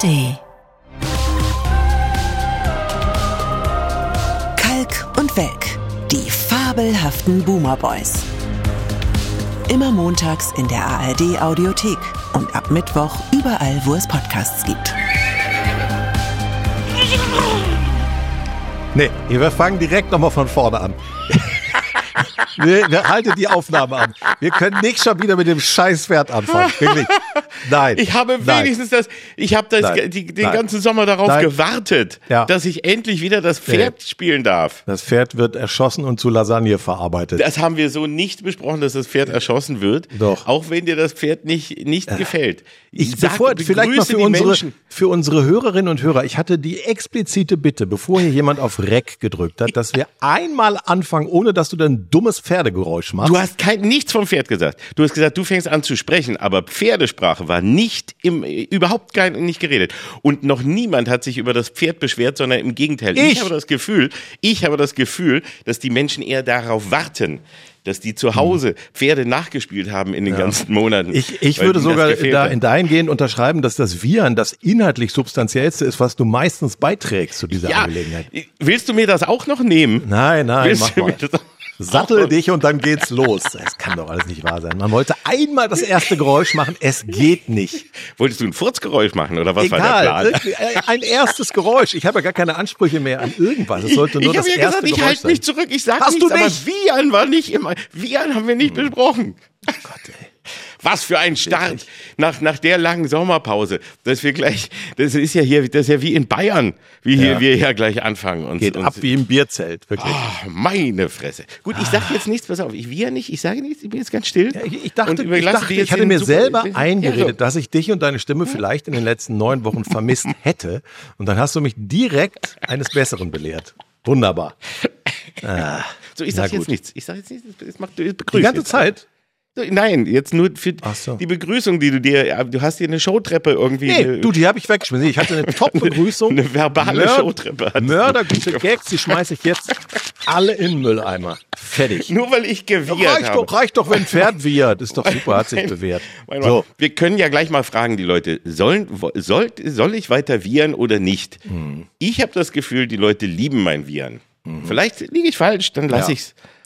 ARD. Kalk und Welk, die fabelhaften Boomer Boys. Immer montags in der ARD Audiothek und ab Mittwoch überall, wo es Podcasts gibt. Nee, wir fangen direkt nochmal von vorne an. Wir, wir halten die Aufnahme an. Wir können nicht schon wieder mit dem Scheißpferd anfangen. Wirklich. Nein. Ich habe Nein. wenigstens das, ich habe das, Nein. die, den Nein. ganzen Sommer darauf Nein. gewartet, Ja. dass ich endlich wieder das Pferd spielen darf. Das Pferd wird erschossen und zu Lasagne verarbeitet. Das haben wir so nicht besprochen, dass das Pferd erschossen wird. Doch. Auch wenn dir das Pferd nicht, nicht gefällt. Ich, sag, bevor, vielleicht begrüße für unsere, Menschen. für unsere Hörerinnen und Hörer, ich hatte die explizite Bitte, bevor hier jemand auf Rec gedrückt hat, dass wir einmal anfangen, ohne dass du dann dummes Pferdegeräusch machst. Du hast kein, nichts vom Pferd gesagt. Du hast gesagt, du fängst an zu sprechen, aber Pferdesprache war nicht im, überhaupt kein, nicht geredet. Und noch niemand hat sich über das Pferd beschwert, sondern im Gegenteil. Ich? habe das Gefühl, ich habe das Gefühl, dass die Menschen eher darauf warten, dass die zu Hause Pferde nachgespielt haben in den ganzen Monaten. Ich, ich würde sogar da in dahingehend unterschreiben, dass das Viren das inhaltlich substanziellste ist, was du meistens beiträgst zu dieser ja, Angelegenheit. willst du mir das auch noch nehmen? Nein, nein, Willst mach mal. Sattel dich und dann geht's los. Das kann doch alles nicht wahr sein. Man wollte einmal das erste Geräusch machen, es geht nicht. Wolltest du ein Furzgeräusch machen oder was war der Egal, Plan? irgendwie ein erstes Geräusch. Ich habe ja gar keine Ansprüche mehr an irgendwas. Es sollte nur ich das habe ja erste gesagt, ich Geräusch halte sein. mich zurück. Ich sage nichts, du aber nicht? Vian war nicht immer. Vian haben wir nicht besprochen. Oh Gott, ey. Was für ein Start nach, nach der langen Sommerpause, dass wir gleich, das ist ja hier, das ist ja wie in Bayern, wie hier, Ja. wir hier gleich anfangen. Und, Geht und, ab wie im Bierzelt, wirklich. Ah, meine Fresse. Gut, ich sage jetzt nichts, pass auf, ich will ja nicht, ich sage nichts, ich bin jetzt ganz still. Ja, ich, ich dachte, ich, dachte, ich hatte mir super- selber Ja, eingeredet, so. dass ich dich und deine Stimme vielleicht in den letzten neun Wochen vermisst hätte. Und dann hast du mich direkt eines Besseren belehrt. Wunderbar. So, ich Na sage jetzt gut. nichts. Ich sage jetzt nichts, das macht du Die begrüßt ganze jetzt. Zeit. Nein, jetzt nur für so. die Begrüßung, die du dir, du hast dir eine Showtreppe irgendwie. Nee, eine- du, die habe ich weggeschmissen. Ich hatte eine Top-Begrüßung. Eine verbale Showtreppe hattest du. Mördergute Gags, die schmeiße ich jetzt alle in den Mülleimer. Fertig. Nur weil ich gewirrt Reicht habe. doch, reicht doch, wenn ein Pferd wiehert. Ist doch super, hat sich bewährt. Mein So, Wir können ja gleich mal fragen, die Leute, sollen, soll, soll ich weiter viren oder nicht? Hm. Ich habe das Gefühl, die Leute lieben mein Viren. Vielleicht liege ich falsch, dann lasse Ja.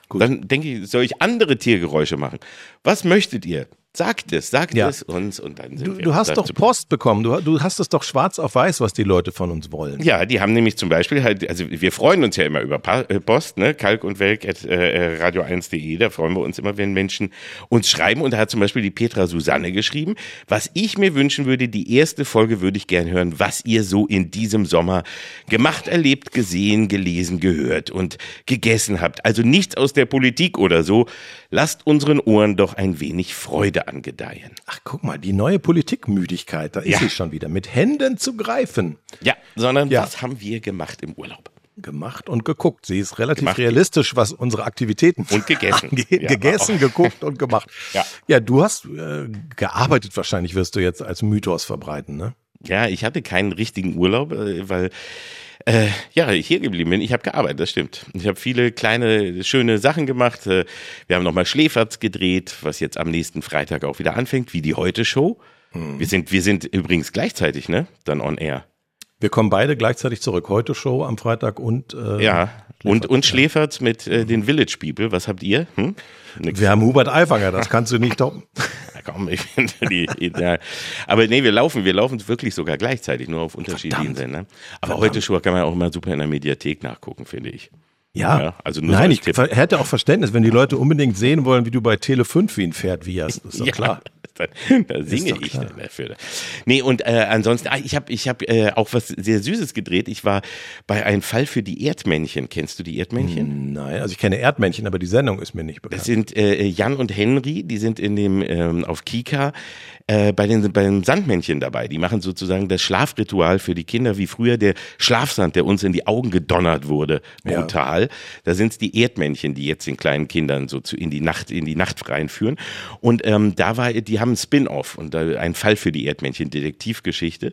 Ich's. Dann denke ich, soll ich andere Tiergeräusche machen? Was möchtet ihr? Sagt es, sagt Ja. es uns und dann sind du, wir du hast doch Post bekommen. Du, du hast es doch schwarz auf weiß, was die Leute von uns wollen. Ja, die haben nämlich zum Beispiel halt, also wir freuen uns ja immer über äh, Post, ne, kalk und welk at äh, radio1.de, da freuen wir uns immer, wenn Menschen uns schreiben und da hat zum Beispiel die Petra Susanne geschrieben, was ich mir wünschen würde, die erste Folge würde ich gern hören, was ihr so in diesem Sommer gemacht, erlebt, gesehen, gelesen, gehört und gegessen habt. Also nichts aus der Politik oder so. Lasst unseren Ohren doch ein wenig Freude angedeihen. Ach, guck mal, die neue Politikmüdigkeit, da ist Ja. sie schon wieder. Mit Händen zu greifen. Ja, sondern Ja. was haben wir gemacht im Urlaub? Gemacht und geguckt. Sie ist relativ Gemacht. realistisch, was unsere Aktivitäten Und gegessen. Ja, gegessen, geguckt und gemacht. Ja. ja, du hast äh, gearbeitet wahrscheinlich, wirst du jetzt als Mythos verbreiten, ne? Ja, ich hatte keinen richtigen Urlaub, äh, weil äh, ja, ich hier geblieben bin. Ich habe gearbeitet, das stimmt. Ich habe viele kleine, schöne Sachen gemacht. Äh, Wir haben nochmal Schläferz gedreht, was jetzt am nächsten Freitag auch wieder anfängt, wie die Heute-Show. Hm. Wir sind, wir sind übrigens gleichzeitig, ne? Dann on air. Wir kommen beide gleichzeitig zurück. Heute Show am Freitag und äh, Ja. Und, und Schläferz mit äh, den Village People. Was habt ihr? Hm? Wir haben Hubert Aiwanger, das kannst du nicht toppen. Ja, komm, ich finde die, ja. Aber nee, wir laufen, wir laufen wirklich sogar gleichzeitig, nur auf unterschiedlichen Verdammt. Sendern. Aber heute Show kann man auch immer super in der Mediathek nachgucken, finde ich. Ja, Ja, also nur so Nein, als ich hätte auch Verständnis, wenn die Leute unbedingt sehen wollen, wie du bei Tele 5 wie ein Pferd wieherst. Ist doch klar. Da, da singe ich dann dafür. Nee, und äh, ansonsten, ah, ich habe ich hab, äh, auch was sehr Süßes gedreht. Ich war bei einem Fall für die Erdmännchen. Kennst du die Erdmännchen? Nein, also ich kenne Erdmännchen, aber die Sendung ist mir nicht bekannt. Das sind äh, Jan und Henry, die sind in dem ähm, auf Kika äh, bei den beim Sandmännchen dabei. Die machen sozusagen das Schlafritual für die Kinder, wie früher der Schlafsand, der uns in die Augen gedonnert wurde, Ja. brutal. Da sind es die Erdmännchen, die jetzt den kleinen Kindern so zu in die Nacht in die Nacht reinführen. Und ähm, da war, die haben ein Spin-off und da ein Fall für die Erdmännchen, Detektivgeschichte.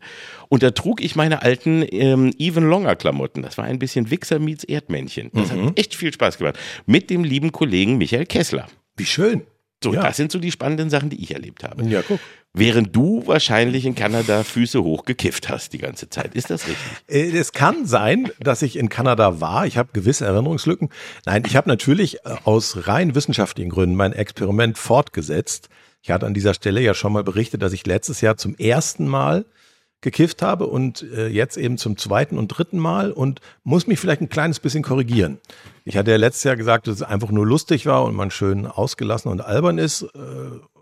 Und da trug ich meine alten ähm, Even Longer Klamotten. Das war ein bisschen Wichser meets Erdmännchen. Das Mhm. hat echt viel Spaß gemacht. Mit dem lieben Kollegen Michael Kessler. Wie schön. So, Ja. das sind so die spannenden Sachen, die ich erlebt habe. Ja, guck. Während du wahrscheinlich in Kanada Füße hoch gekifft hast die ganze Zeit. Ist das richtig? Äh, Es kann sein, dass ich in Kanada war. Ich habe gewisse Erinnerungslücken. Nein, ich habe natürlich äh, aus rein wissenschaftlichen Gründen mein Experiment fortgesetzt. Ich hatte an dieser Stelle ja schon mal berichtet, dass ich letztes Jahr zum ersten Mal gekifft habe und äh, jetzt eben zum zweiten und dritten Mal und muss mich vielleicht ein kleines bisschen korrigieren. Ich hatte ja letztes Jahr gesagt, dass es einfach nur lustig war und man schön ausgelassen und albern ist.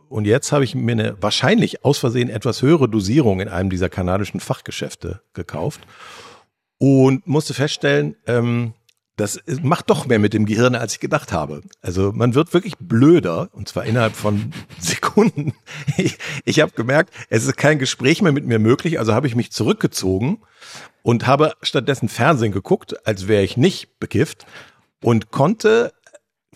Und jetzt habe ich mir eine wahrscheinlich aus Versehen etwas höhere Dosierung in einem dieser kanadischen Fachgeschäfte gekauft und musste feststellen, ähm, das macht doch mehr mit dem Gehirn, als ich gedacht habe. Also man wird wirklich blöder und zwar innerhalb von Sekunden. Ich, ich habe gemerkt, es ist kein Gespräch mehr mit mir möglich, also habe ich mich zurückgezogen und habe stattdessen Fernsehen geguckt, als wäre ich nicht bekifft und konnte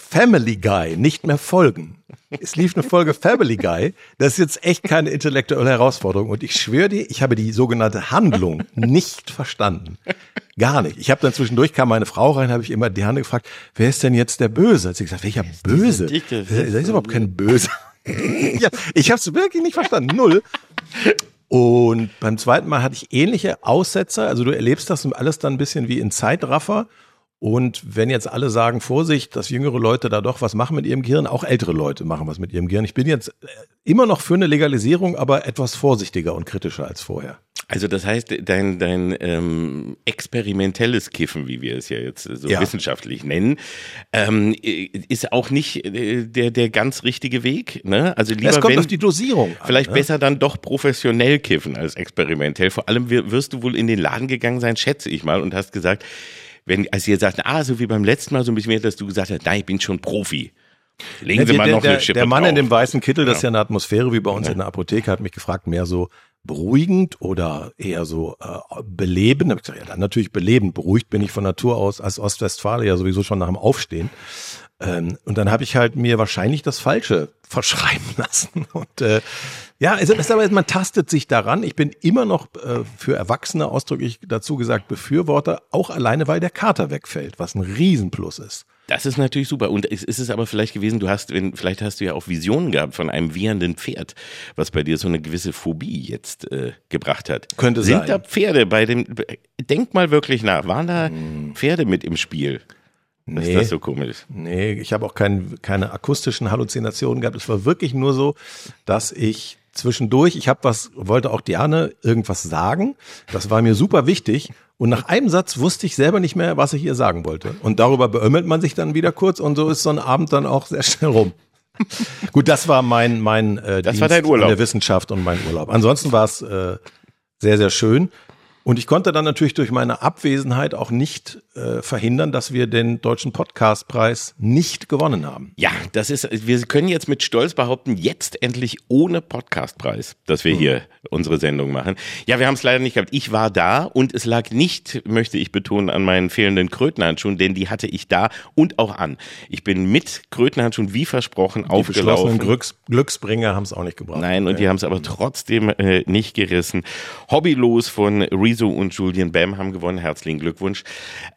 Family Guy nicht mehr folgen. Es lief eine Folge Family Guy. Das ist jetzt echt keine intellektuelle Herausforderung. Und ich schwöre dir, ich habe die sogenannte Handlung nicht verstanden. Gar nicht. Ich habe dann zwischendurch kam meine Frau rein, habe ich immer die Hand gefragt, wer ist denn jetzt der Böse? Hat sie gesagt, welcher Böse? Dicke- Da ist überhaupt kein Böse. ja, ich habe es wirklich nicht verstanden. Null. Und beim zweiten Mal hatte ich ähnliche Aussetzer. Also du erlebst das alles dann ein bisschen wie in Zeitraffer. Und wenn jetzt alle sagen, Vorsicht, dass jüngere Leute da doch was machen mit ihrem Gehirn, auch ältere Leute machen was mit ihrem Gehirn. Ich bin jetzt äh, immer noch für eine Legalisierung, aber etwas vorsichtiger und kritischer als vorher. Also das heißt, dein, dein ähm, experimentelles Kiffen, wie wir es ja jetzt so Ja. wissenschaftlich nennen, ähm, ist auch nicht äh, der, der ganz richtige Weg. Ne? Also lieber es kommt wenn, auf die Dosierung an. Vielleicht ne? besser dann doch professionell kiffen als experimentell. Vor allem wir- wirst du wohl in den Laden gegangen sein, schätze ich mal, und hast gesagt, wenn, als ihr sagt, ah, so wie beim letzten Mal so ein bisschen mehr, dass du gesagt hast, nein, ich bin schon Profi. Legen Ja, Sie mal der, noch der, eine Schippe der Mann in drauf. dem weißen Kittel, das ist ja eine Atmosphäre wie bei uns in der Apotheke, hat mich gefragt, mehr so beruhigend oder eher so äh, belebend. Da hab ich gesagt, ja, dann natürlich belebend. Beruhigt bin ich von Natur aus als Ostwestfale ja sowieso schon nach dem Aufstehen. Ähm, und dann habe ich halt mir wahrscheinlich das Falsche verschreiben lassen. Und äh, ja, es ist aber, man tastet sich daran. Ich bin immer noch äh, für Erwachsene ausdrücklich dazu gesagt Befürworter, auch alleine, weil der Kater wegfällt, was ein Riesenplus ist. Das ist natürlich super. Und es ist es aber vielleicht gewesen, du hast, wenn, vielleicht hast du ja auch Visionen gehabt von einem wiehernden Pferd, was bei dir so eine gewisse Phobie jetzt äh, gebracht hat. Könnte Sind sein. da Pferde bei dem, denk mal wirklich nach, waren da Pferde mit im Spiel? Dass Nee. das so komisch. Nee, ich habe auch kein, keine akustischen Halluzinationen gehabt. Es war wirklich nur so, dass ich zwischendurch, ich habe was, wollte auch Diane irgendwas sagen. Das war mir super wichtig. Und nach einem Satz wusste ich selber nicht mehr, was ich ihr sagen wollte. Und darüber beömmelt man sich dann wieder kurz und so ist so ein Abend dann auch sehr schnell rum. Gut, das war mein, mein äh, Das war dein Urlaub. an der Wissenschaft und mein Urlaub. Ansonsten war es äh, sehr, sehr schön. Und ich konnte dann natürlich durch meine Abwesenheit auch nicht äh, verhindern, dass wir den Deutschen Podcastpreis nicht gewonnen haben. Ja, das ist, wir können jetzt mit Stolz behaupten, jetzt endlich ohne Podcastpreis, dass wir hier unsere Sendung machen. Ja, wir haben es leider nicht gehabt. Ich war da und es lag nicht, möchte ich betonen, an meinen fehlenden Krötenhandschuhen, denn die hatte ich da und auch an. Ich bin mit Krötenhandschuhen wie versprochen Die aufgelaufen. Glücks Glücksbringer haben es auch nicht gebraucht. Nein, und die haben es aber trotzdem äh, nicht gerissen. Hobbylos von Rezo und Julian Bam haben gewonnen. Herzlichen Glückwunsch.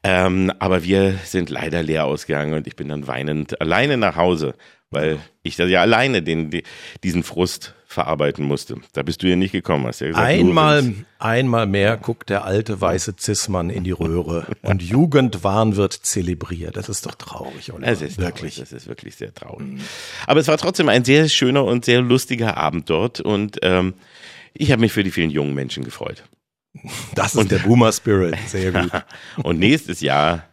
Ähm, aber wir sind leider leer ausgegangen und ich bin dann weinend alleine nach Hause, weil ich da ja alleine den, die, diesen Frust verarbeiten musste. Da bist du ja nicht gekommen, hast ja gesagt. Einmal, einmal mehr guckt der alte weiße Zismann in die Röhre und Jugendwahn wird zelebriert. Das ist doch traurig, oder? Es ist wirklich. Traurig, das ist wirklich sehr traurig. Aber es war trotzdem ein sehr schöner und sehr lustiger Abend dort und ähm, ich habe mich für die vielen jungen Menschen gefreut. Das ist der Boomer Spirit. Sehr gut. Und nächstes Jahr.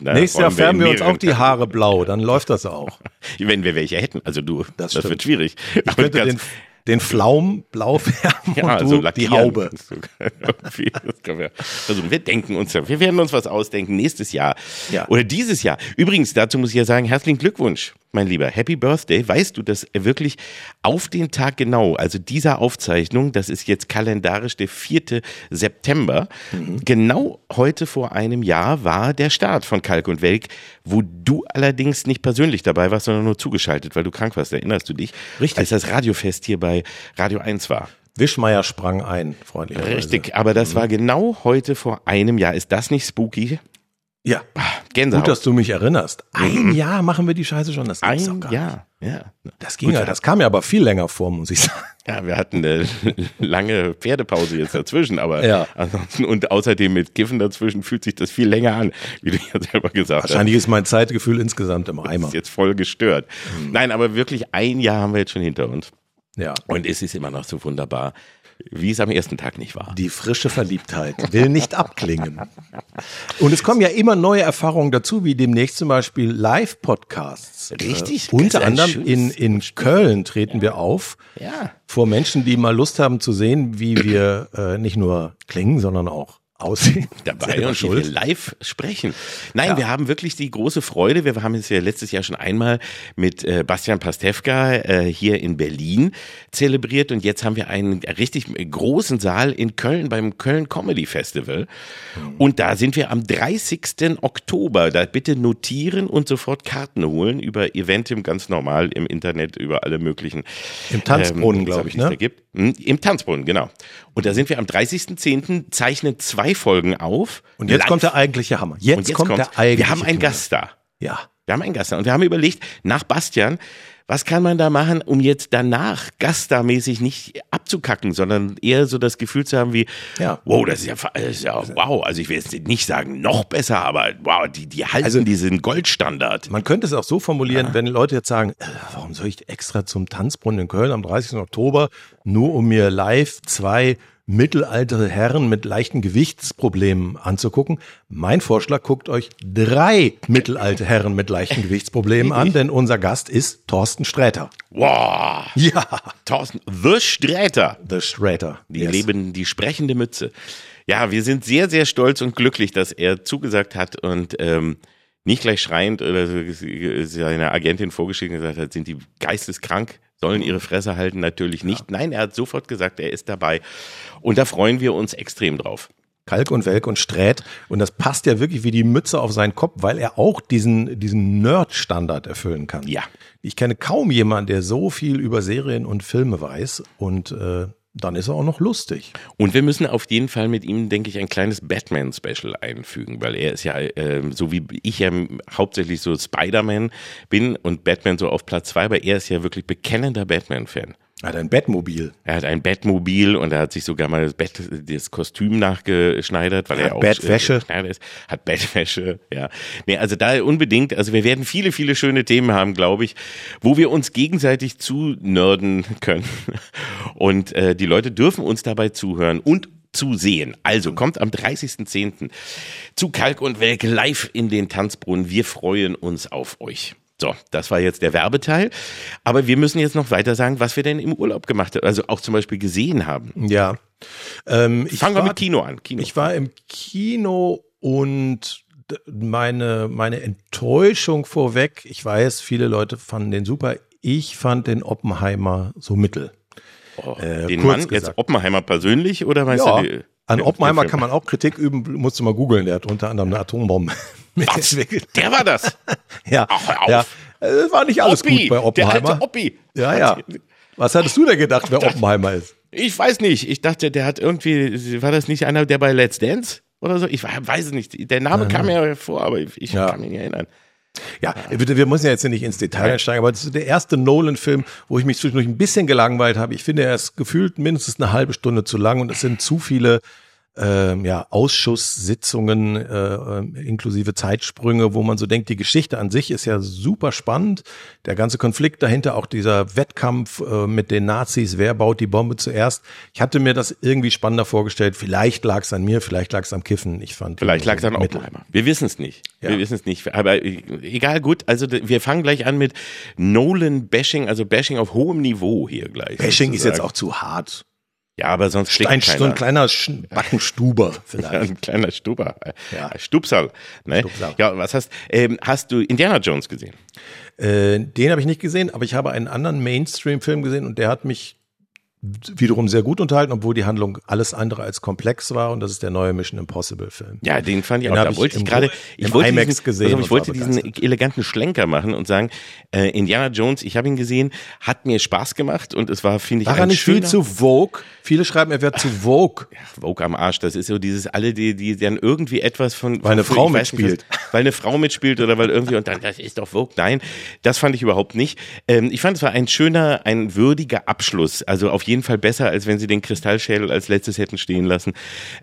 Nächstes Jahr wollen wir färben wir uns auch die Haare blau, dann läuft das auch. Wenn wir welche hätten. Also du, das, Das wird schwierig. Ich könnte den, den Pflaum blau färben ja, und du so die lackieren. Haube. Wir versuchen. Wir denken uns, ja- wir werden uns was ausdenken nächstes Jahr Ja. oder dieses Jahr. Übrigens, dazu muss ich ja sagen, herzlichen Glückwunsch, mein Lieber. Happy Birthday. Weißt du, dass wirklich auf den Tag genau, also dieser Aufzeichnung, das ist jetzt kalendarisch der 4. September, Mhm. genau heute vor einem Jahr war der Start von Kalk und Welk, wo du allerdings nicht persönlich dabei warst, sondern nur zugeschaltet, weil du krank warst. Erinnerst du dich? Richtig. Als das Radiofest hier bei Radio 1 war. Wischmeier sprang ein, freundlicherweise. Richtig, aber das war genau heute vor einem Jahr. Ist das nicht spooky? Ja. Gänsehaut. Gut, dass du mich erinnerst. Ein Jahr machen wir die Scheiße schon. Das doch Ein gar Jahr. Ja. nicht. Das ging ja, das kam ja aber viel länger vor, muss ich sagen. Ja, wir hatten eine lange Pferdepause jetzt dazwischen, aber Ja. ansonsten und außerdem mit Kiffen dazwischen fühlt sich das viel länger an, wie du ja selber gesagt hast. Wahrscheinlich ist mein Zeitgefühl insgesamt im Eimer. ist jetzt voll gestört. Nein, aber wirklich ein Jahr haben wir jetzt schon hinter uns. Ja. Und es ist immer noch so wunderbar, wie es am ersten Tag nicht war. Die frische Verliebtheit will nicht abklingen. Und es kommen ja immer neue Erfahrungen dazu, wie demnächst zum Beispiel Live-Podcasts. Richtig, Äh, unter anderem in, in Köln treten wir auf. Ja. Vor Menschen, die mal Lust haben zu sehen, wie wir äh, nicht nur klingen, sondern auch aussehen. dabei und wie wir live sprechen. Nein, wir haben wirklich die große Freude. Wir haben es ja letztes Jahr schon einmal mit äh, Bastian Pastewka äh, hier in Berlin zelebriert und jetzt haben wir einen richtig großen Saal in Köln beim Köln Comedy Festival. Und da sind wir am 30. Oktober. Da bitte notieren und sofort Karten holen über Eventim ganz normal im Internet über alle möglichen Im Tanzbrunnen, ähm, glaube ich, ne? da gibt. Hm, Im Tanzbrunnen, genau. Und da sind wir am 30.10. zeichnen zwei Folgen auf. Und jetzt Live. kommt der eigentliche Hammer. Jetzt, jetzt kommt der eigentliche Wir haben einen. Gast da. Ja. Wir haben einen Gast da. Und wir haben überlegt, nach Bastian, was kann man da machen, um jetzt danach gaststarmäßig nicht abzukacken, sondern eher so das Gefühl zu haben wie, Ja. wow, das ist ja, das ist ja wow. Also ich will jetzt nicht sagen noch besser, aber wow, die, die halten Also- diesen Goldstandard. Man könnte es auch so formulieren, wenn Leute jetzt sagen, äh, warum soll ich extra zum Tanzbrunnen in Köln am 30. Oktober, nur um mir live zwei mittelalte Herren mit leichten Gewichtsproblemen anzugucken. Mein Vorschlag, guckt euch drei mittelalte Herren mit leichten Gewichtsproblemen an, denn unser Gast ist Thorsten Sträter. Wow. Ja, Thorsten, The Sträter. The Sträter. Die Yes. leben die sprechende Mütze. Ja, wir sind sehr, sehr stolz und glücklich, dass er zugesagt hat und ähm, nicht gleich schreiend oder so seine Agentin vorgeschickt und gesagt hat, sind die geisteskrank, sollen ihre Fresse halten, natürlich nicht. Nein, er hat sofort gesagt, er ist dabei. Und da freuen wir uns extrem drauf. Kalk und Welk und Strät. Und das passt ja wirklich wie die Mütze auf seinen Kopf, weil er auch diesen, diesen Nerd-Standard erfüllen kann. Ja. Ich kenne kaum jemanden, der so viel über Serien und Filme weiß. Und äh, dann ist er auch noch lustig. Und wir müssen auf jeden Fall mit ihm, denke ich, ein kleines Batman-Special einfügen, weil er ist ja, ähm, so wie ich ja hauptsächlich so Spider-Man bin und Batman so auf Platz zwei, aber er ist ja wirklich bekennender Batman-Fan. Er hat ein Bettmobil. Er hat ein Bettmobil und er hat sich sogar mal das, Bett, das Kostüm nachgeschneidert, weil Hat er auch Bettwäsche. äh, ist. Hat Bettwäsche, ja. Nee, also da unbedingt, also wir werden viele, viele schöne Themen haben, glaube ich, wo wir uns gegenseitig zu nörden können. Und äh, die Leute dürfen uns dabei zuhören und zu sehen. Also kommt am 30.10. zu Kalk und Welk live in den Tanzbrunnen. Wir freuen uns auf euch. So, das war jetzt der Werbeteil. Aber wir müssen jetzt noch weiter sagen, was wir denn im Urlaub gemacht haben. Also auch zum Beispiel gesehen haben. Ja. Ähm, ich Fangen wir mit Kino an. Kino. Ich war im Kino und meine, meine Enttäuschung vorweg, ich weiß, viele Leute fanden den super. Ich fand den Oppenheimer so mittel. oh, äh, den Mann, jetzt gesagt. Oppenheimer persönlich oder weißt Ja, du? die- an Oppenheimer kann man auch Kritik üben, musst du mal googeln, der hat unter anderem eine Atombombe mitentwickelt. Der war das. Ja, Ach, hör auf. ja. Äh, war nicht alles Oppi, gut bei Der Oppenheimer. alte Oppi. Ja, ja. Was hattest du denn gedacht, wer Oppenheimer ist? Ich weiß nicht. Ich dachte, der hat irgendwie, war das nicht einer, der bei Let's Dance oder so? Ich weiß es nicht. Der Name kam mir hervor, aber ich, Ja. kann mich nicht erinnern. Ja, bitte, wir müssen ja jetzt nicht ins Detail einsteigen, aber das ist der erste Nolan-Film, wo ich mich zwischendurch ein bisschen gelangweilt habe. Ich finde, er ist gefühlt mindestens eine halbe Stunde zu lang und es sind zu viele ähm, ja, Ausschusssitzungen äh, inklusive Zeitsprünge, wo man so denkt, die Geschichte an sich ist ja super spannend. Der ganze Konflikt dahinter, auch dieser Wettkampf äh, mit den Nazis, wer baut die Bombe zuerst. Ich hatte mir das irgendwie spannender vorgestellt. Vielleicht lag es an mir, vielleicht lag es am Kiffen. Ich fand Vielleicht lag es an. Oppenheimer. Wir wissen es nicht. Ja. Wir wissen es nicht. Aber äh, egal, gut. Also wir fangen gleich an mit Nolan-Bashing, also Bashing auf hohem Niveau hier gleich. Bashing ist jetzt sozusagen. auch zu hart. Ja, aber sonst schlägt Ein, keiner. so ein kleiner Backenstuber vielleicht. Ein kleiner Stuber. Ja. Ja. Stupsal. Ne? Ja, was hast, ähm, hast du Indiana Jones gesehen? Äh, den habe ich nicht gesehen, aber ich habe einen anderen Mainstream-Film gesehen und der hat mich wiederum sehr gut unterhalten, obwohl die Handlung alles andere als komplex war und das ist der neue Mission Impossible Film. Ja, den fand ich den auch. Da wollte ich gerade, ich wollte IMAX diesen, gesehen. also ich wollte diesen eleganten Schlenker machen und sagen, äh, Indiana Jones, ich habe ihn gesehen, hat mir Spaß gemacht und es war, finde ich, War ein er nicht viel schöner, zu Vogue? Viele schreiben, er wird zu Vogue. Vogue am Arsch. Das ist so dieses alle, die, die dann irgendwie etwas von Weil eine Frau mitspielt. was- weil eine Frau mitspielt oder weil irgendwie und dann das ist doch Vogue. Nein, das fand ich überhaupt nicht. Ähm, ich fand es war ein schöner, ein würdiger Abschluss. Also auf jeden Fall besser, als wenn sie den Kristallschädel als letztes hätten stehen lassen.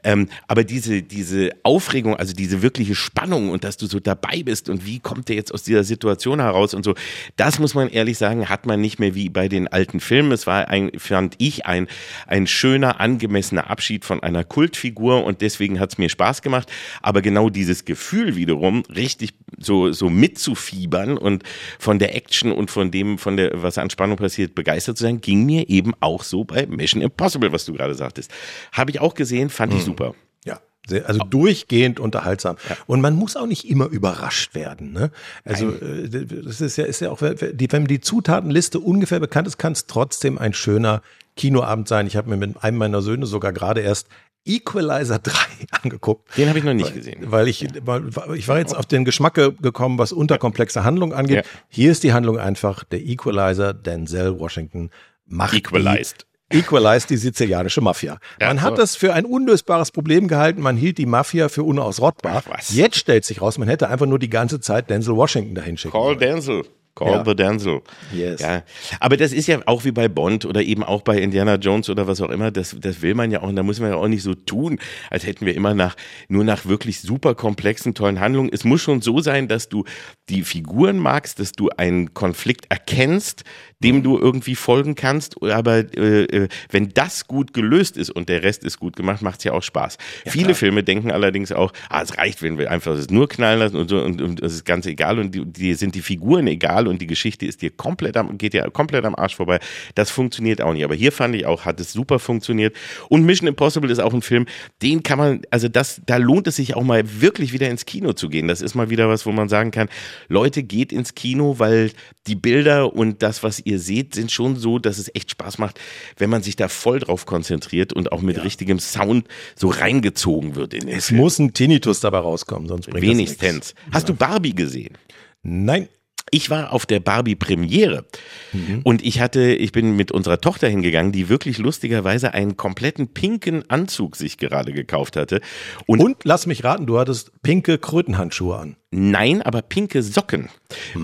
Ähm, aber diese diese Aufregung, also diese wirkliche Spannung und dass du so dabei bist und wie kommt der jetzt aus dieser Situation heraus und so, das muss man ehrlich sagen, hat man nicht mehr wie bei den alten Filmen. Es war ein, fand ich ein ein schöner, angemessener Abschied von einer Kultfigur und deswegen hat es mir Spaß gemacht. Aber genau dieses Gefühl wiederum, richtig so, so mitzufiebern und von der Action und von dem, von der, was an Spannung passiert, begeistert zu sein, ging mir eben auch so bei Mission Impossible, was du gerade sagtest. Habe ich auch gesehen, fand ich super. Ja. Sehr, also durchgehend unterhaltsam. Und man muss auch nicht immer überrascht werden. Ne? Also äh, das ist ja, ist ja auch, wenn die Zutatenliste ungefähr bekannt ist, kann es trotzdem ein schöner Kinoabend sein. Ich habe mir mit einem meiner Söhne sogar gerade erst Equalizer 3 angeguckt. Den habe ich noch nicht gesehen. Weil ich, weil ich war jetzt auf den Geschmack ge- gekommen, was unterkomplexe Handlung angeht. Ja. Hier ist die Handlung einfach, der Equalizer, Denzel Washington, macht Equalized. Die, equalized die sizilianische Mafia. Ja, man hat so. das für ein unlösbares Problem gehalten, man hielt die Mafia für unausrottbar. Ach. Jetzt stellt sich raus, man hätte einfach nur die ganze Zeit Denzel Washington dahin schicken Call. Denzel. Call Ja. the Denzel. Yes. Ja, aber das ist ja auch wie bei Bond oder eben auch bei Indiana Jones oder was auch immer. Das, das will man ja auch und da muss man ja auch nicht so tun, als hätten wir immer nach nur nach wirklich super komplexen tollen Handlungen. Es muss schon so sein, dass du die Figuren magst, dass du einen Konflikt erkennst, dem du irgendwie folgen kannst. Aber äh, äh, wenn das gut gelöst ist und der Rest ist gut gemacht, macht's ja auch Spaß. Viele Filme denken allerdings auch, ah, es reicht, wenn wir einfach es nur knallen lassen und so und, und es ist ganz egal und die, die sind die Figuren egal und die Geschichte ist dir komplett am, geht dir komplett am Arsch vorbei. Das funktioniert auch nicht. Aber hier fand ich auch, hat es super funktioniert. Und Mission Impossible ist auch ein Film, den kann man, also das, da lohnt es sich auch mal wirklich wieder ins Kino zu gehen. Das ist mal wieder was, wo man sagen kann, Leute, geht ins Kino, weil die Bilder und das, was ihr seht, sind schon so, dass es echt Spaß macht, wenn man sich da voll drauf konzentriert und auch mit richtigem Sound so reingezogen wird in den Es Film. muss ein Tinnitus dabei rauskommen, sonst bringt. Wenigstens. Hast du Barbie gesehen? Nein. Ich war auf der Barbie Premiere und ich hatte, ich bin mit unserer Tochter hingegangen, die wirklich lustigerweise einen kompletten pinken Anzug sich gerade gekauft hatte und, Und lass mich raten, du hattest pinke Krötenhandschuhe an. Nein, aber pinke Socken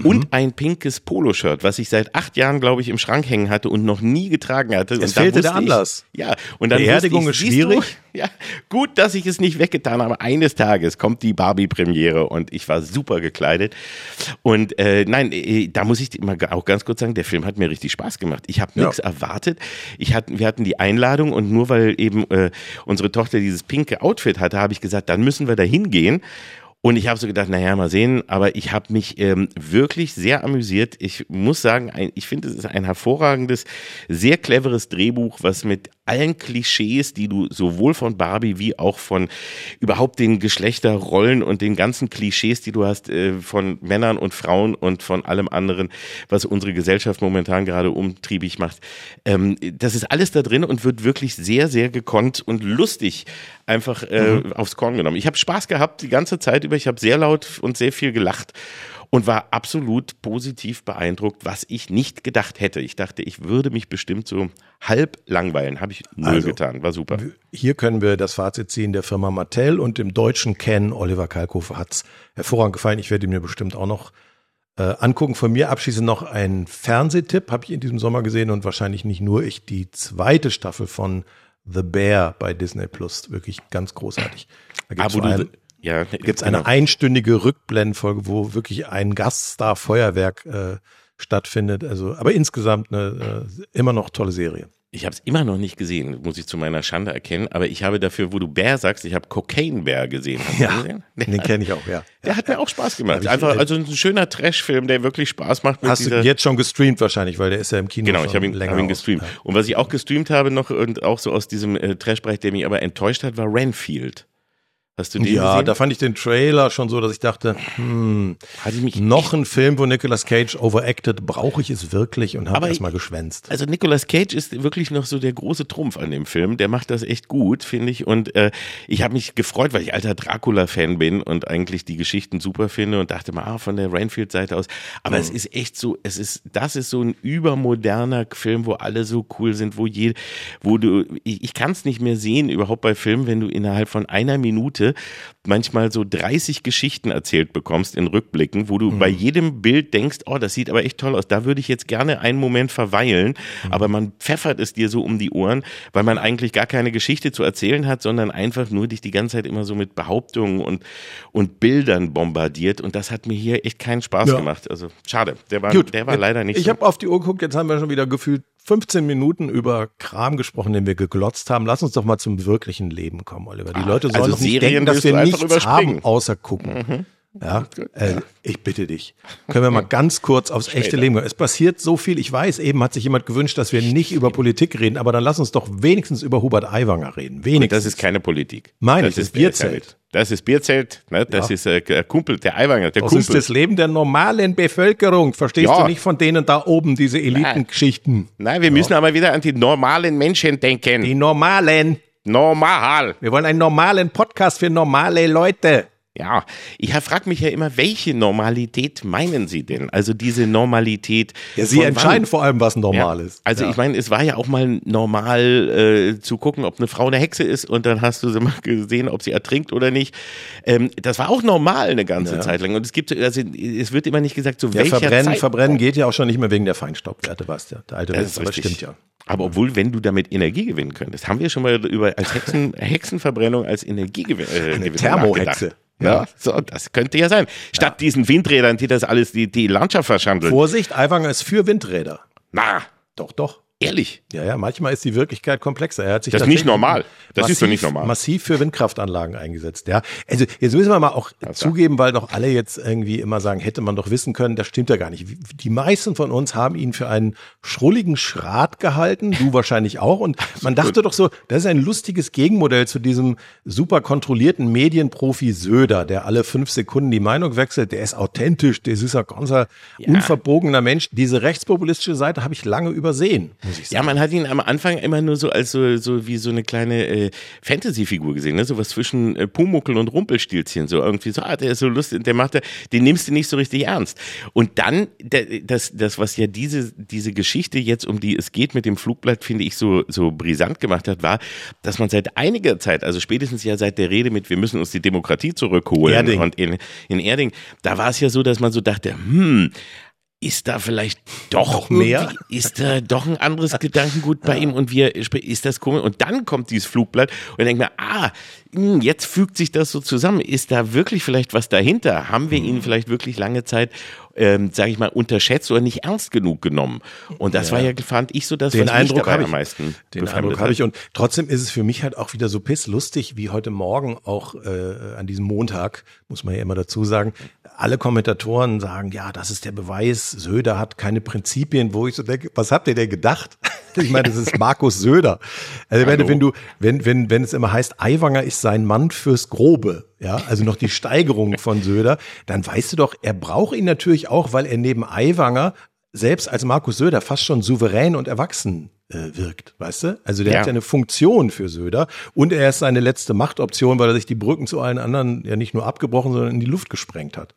und ein pinkes Poloshirt, was ich seit acht Jahren, glaube ich, im Schrank hängen hatte und noch nie getragen hatte. Es fehlte der wusste ich- Anlass. Ja, und dann Beerdigung ich, ist siehst du, schwierig. Ja, gut, dass ich es nicht weggetan habe. Eines Tages kommt die Barbie-Premiere und ich war super gekleidet. Und äh, nein, äh, da muss ich mal auch ganz kurz sagen, der Film hat mir richtig Spaß gemacht. Ich habe Ja. nichts erwartet. Ich hatten, wir hatten die Einladung und nur weil eben äh, unsere Tochter dieses pinke Outfit hatte, habe ich gesagt, dann müssen wir da hingehen. Und ich habe so gedacht, naja, mal sehen, aber ich habe mich ähm, wirklich sehr amüsiert. Ich muss sagen, ein, ich finde, es ist ein hervorragendes, sehr cleveres Drehbuch, was mit allen Klischees, die du sowohl von Barbie wie auch von überhaupt den Geschlechterrollen und den ganzen Klischees, die du hast äh, von Männern und Frauen und von allem anderen, was unsere Gesellschaft momentan gerade umtriebig macht. Ähm, das ist alles da drin und wird wirklich sehr, sehr gekonnt und lustig einfach äh, aufs Korn genommen. Ich habe Spaß gehabt die ganze Zeit über. Ich habe sehr laut und sehr viel gelacht und war absolut positiv beeindruckt, was ich nicht gedacht hätte. Ich dachte, ich würde mich bestimmt so halb langweilen. Habe ich null Also, getan. War super. Hier können wir das Fazit ziehen der Firma Mattel und dem deutschen Ken Oliver Kalkofe hat's hervorragend gefallen. Ich werde ihn mir bestimmt auch noch äh, angucken. Von mir abschließend noch ein Fernsehtipp, habe ich in diesem Sommer gesehen und wahrscheinlich nicht nur ich, die zweite Staffel von The Bear bei Disney Plus. Wirklich ganz großartig. Da gibt's Aber so Ah, ja, gibt's genau. eine einstündige Rückblendenfolge, wo wirklich ein Gaststar-Feuerwerk äh, stattfindet. Also, aber insgesamt eine äh, immer noch tolle Serie. Ich habe es immer noch nicht gesehen, muss ich zu meiner Schande erkennen. Aber ich habe dafür, wo du Bär sagst, ich habe Cocaine Bär gesehen. Hast du gesehen? den kenne ich auch, ja. Der hat mir auch Spaß gemacht. Einfach, also ein schöner Trash-Film, der wirklich Spaß macht Hast du jetzt schon gestreamt wahrscheinlich, weil der ist ja im Kino Genau, ich habe ihn, länger hab ihn aus. gestreamt. Ja. Und was ich auch gestreamt habe noch und auch so aus diesem äh, Trash-Bereich, der mich aber enttäuscht hat, war Renfield. Hast du den ja, gesehen? da fand ich den Trailer schon so, dass ich dachte, hm, Hatte ich mich noch ein Film, wo Nicolas Cage overacted, brauche ich es wirklich und habe erstmal geschwänzt. Also Nicolas Cage ist wirklich noch so der große Trumpf an dem Film. Der macht das echt gut, finde ich. Und äh, ich habe mich gefreut, weil ich alter Dracula-Fan bin und eigentlich die Geschichten super finde und dachte mal, ah, von der Rainfield-Seite aus. Aber es ist echt so, es ist, das ist so ein übermoderner Film, wo alle so cool sind, wo je, wo du, ich, ich kann es nicht mehr sehen, überhaupt bei Filmen, wenn du innerhalb von einer Minute manchmal so 30 Geschichten erzählt bekommst in Rückblicken, wo du bei jedem Bild denkst, oh, das sieht aber echt toll aus. Da würde ich jetzt gerne einen Moment verweilen, aber man pfeffert es dir so um die Ohren, weil man eigentlich gar keine Geschichte zu erzählen hat, sondern einfach nur dich die ganze Zeit immer so mit Behauptungen und, und Bildern bombardiert. Und das hat mir hier echt keinen Spaß Ja. gemacht. Also schade, der war, Gut, der war leider nicht Ich so. habe auf die Uhr geguckt, jetzt haben wir schon wieder gefühlt 15 Minuten über Kram gesprochen, den wir geglotzt haben. Lass uns doch mal zum wirklichen Leben kommen, Oliver. Die Leute sollen also doch nicht denken, dass wir nichts haben, außer gucken. Ja, äh, ich bitte dich. Können wir mal ganz kurz aufs echte Leben gehen? Es passiert so viel. Ich weiß, eben hat sich jemand gewünscht, dass wir nicht über Politik reden, aber dann lass uns doch wenigstens über Hubert Aiwanger reden. Wenigstens. Das ist keine Politik. Meine das ich, das Bierzelt. Das ist Bierzelt, ne? das Ja. ist äh, der Kumpel, der Aiwanger, der das Kumpel. ist das Leben der normalen Bevölkerung. Verstehst Ja. du nicht von denen da oben, diese Elitengeschichten? Nein, wir müssen aber wieder an die normalen Menschen denken. Die normalen. Normal. Wir wollen einen normalen Podcast für normale Leute. Ja, ich frage mich ja immer, welche Normalität meinen Sie denn? Also diese Normalität. Ja, Sie entscheiden wann? vor allem, was normal Ja. ist. Also ja. ich meine, es war ja auch mal normal äh, zu gucken, ob eine Frau eine Hexe ist und dann hast du sie mal gesehen, ob sie ertrinkt oder nicht. Ähm, das war auch normal eine ganze Ja. Zeit lang. Und es gibt, also es wird immer nicht gesagt, zu ja, welcher verbrennen, Zeit. verbrennen geht ja auch schon nicht mehr wegen der Feinstaubwerte, weißt du. Der alte Das Witz, ist aber stimmt ja. Aber obwohl, wenn du damit Energie gewinnen könntest, haben wir schon mal über als Hexen, Hexenverbrennung als Energiegewinnung äh, Gewinnung Thermohexe. Ja, so, das könnte ja sein. Statt diesen Windrädern, die das alles, die, die Landschaft verschandeln. Vorsicht, Aiwanger ist für Windräder. Na, Doch, doch. Ehrlich. Ja, ja, manchmal ist die Wirklichkeit komplexer. Er hat sich Das ist nicht normal. Das ist doch nicht normal. Massiv für Windkraftanlagen eingesetzt. Ja, also jetzt müssen wir mal auch zugeben, weil doch alle jetzt irgendwie immer sagen, hätte man doch wissen können. Das stimmt ja gar nicht. Die meisten von uns haben ihn für einen schrulligen Schrat gehalten. Du wahrscheinlich auch. Und man dachte doch so, das ist ein lustiges Gegenmodell zu diesem super kontrollierten Medienprofi Söder, der alle fünf Sekunden die Meinung wechselt. Der ist authentisch. Der ist ein ganzer unverbogener Mensch. Diese rechtspopulistische Seite habe ich lange übersehen. Ja, man hat ihn am Anfang immer nur so als so, so wie so eine kleine äh, Fantasy-Figur gesehen, ne? Sowas zwischen äh, Pumuckel und Rumpelstilzchen, so irgendwie so, ah, der ist so lustig, der macht, der, den nimmst du nicht so richtig ernst. Und dann, der, das, das, was ja diese, diese Geschichte jetzt, um die es geht mit dem Flugblatt, finde ich so, so brisant gemacht hat, war, dass man seit einiger Zeit, also spätestens ja seit der Rede mit, wir müssen uns die Demokratie zurückholen Erding. und in, in Erding, da war es ja so, dass man so dachte, hm, ist da vielleicht doch mehr? ist da doch ein anderes Gedankengut bei ihm und wir ist das komisch und dann kommt dieses Flugblatt und denkt mir ah hm, jetzt fügt sich das so zusammen ist da wirklich vielleicht was dahinter haben wir Mhm. ihn vielleicht wirklich lange Zeit ähm, sage ich mal unterschätzt oder nicht ernst genug genommen und das war ja fand ich so das Den was Eindruck habe am ich. meisten Den Eindruck habe ich. Und trotzdem ist es für mich halt auch wieder so pisslustig, wie heute Morgen auch äh, an diesem Montag, muss man ja immer dazu sagen. Alle Kommentatoren sagen, ja, das ist der Beweis, Söder hat keine Prinzipien, wo ich so denke, was habt ihr denn gedacht? Ich meine, das ist Markus Söder. Also ich meine, wenn du, wenn, wenn, wenn es immer heißt, Aiwanger ist sein Mann fürs Grobe, ja, also noch die Steigerung von Söder, dann weißt du doch, er braucht ihn natürlich auch, weil er neben Aiwanger selbst als Markus Söder fast schon souverän und erwachsen äh, wirkt, weißt du? Also der Ja. hat ja eine Funktion für Söder und er ist seine letzte Machtoption, weil er sich die Brücken zu allen anderen ja nicht nur abgebrochen, sondern in die Luft gesprengt hat.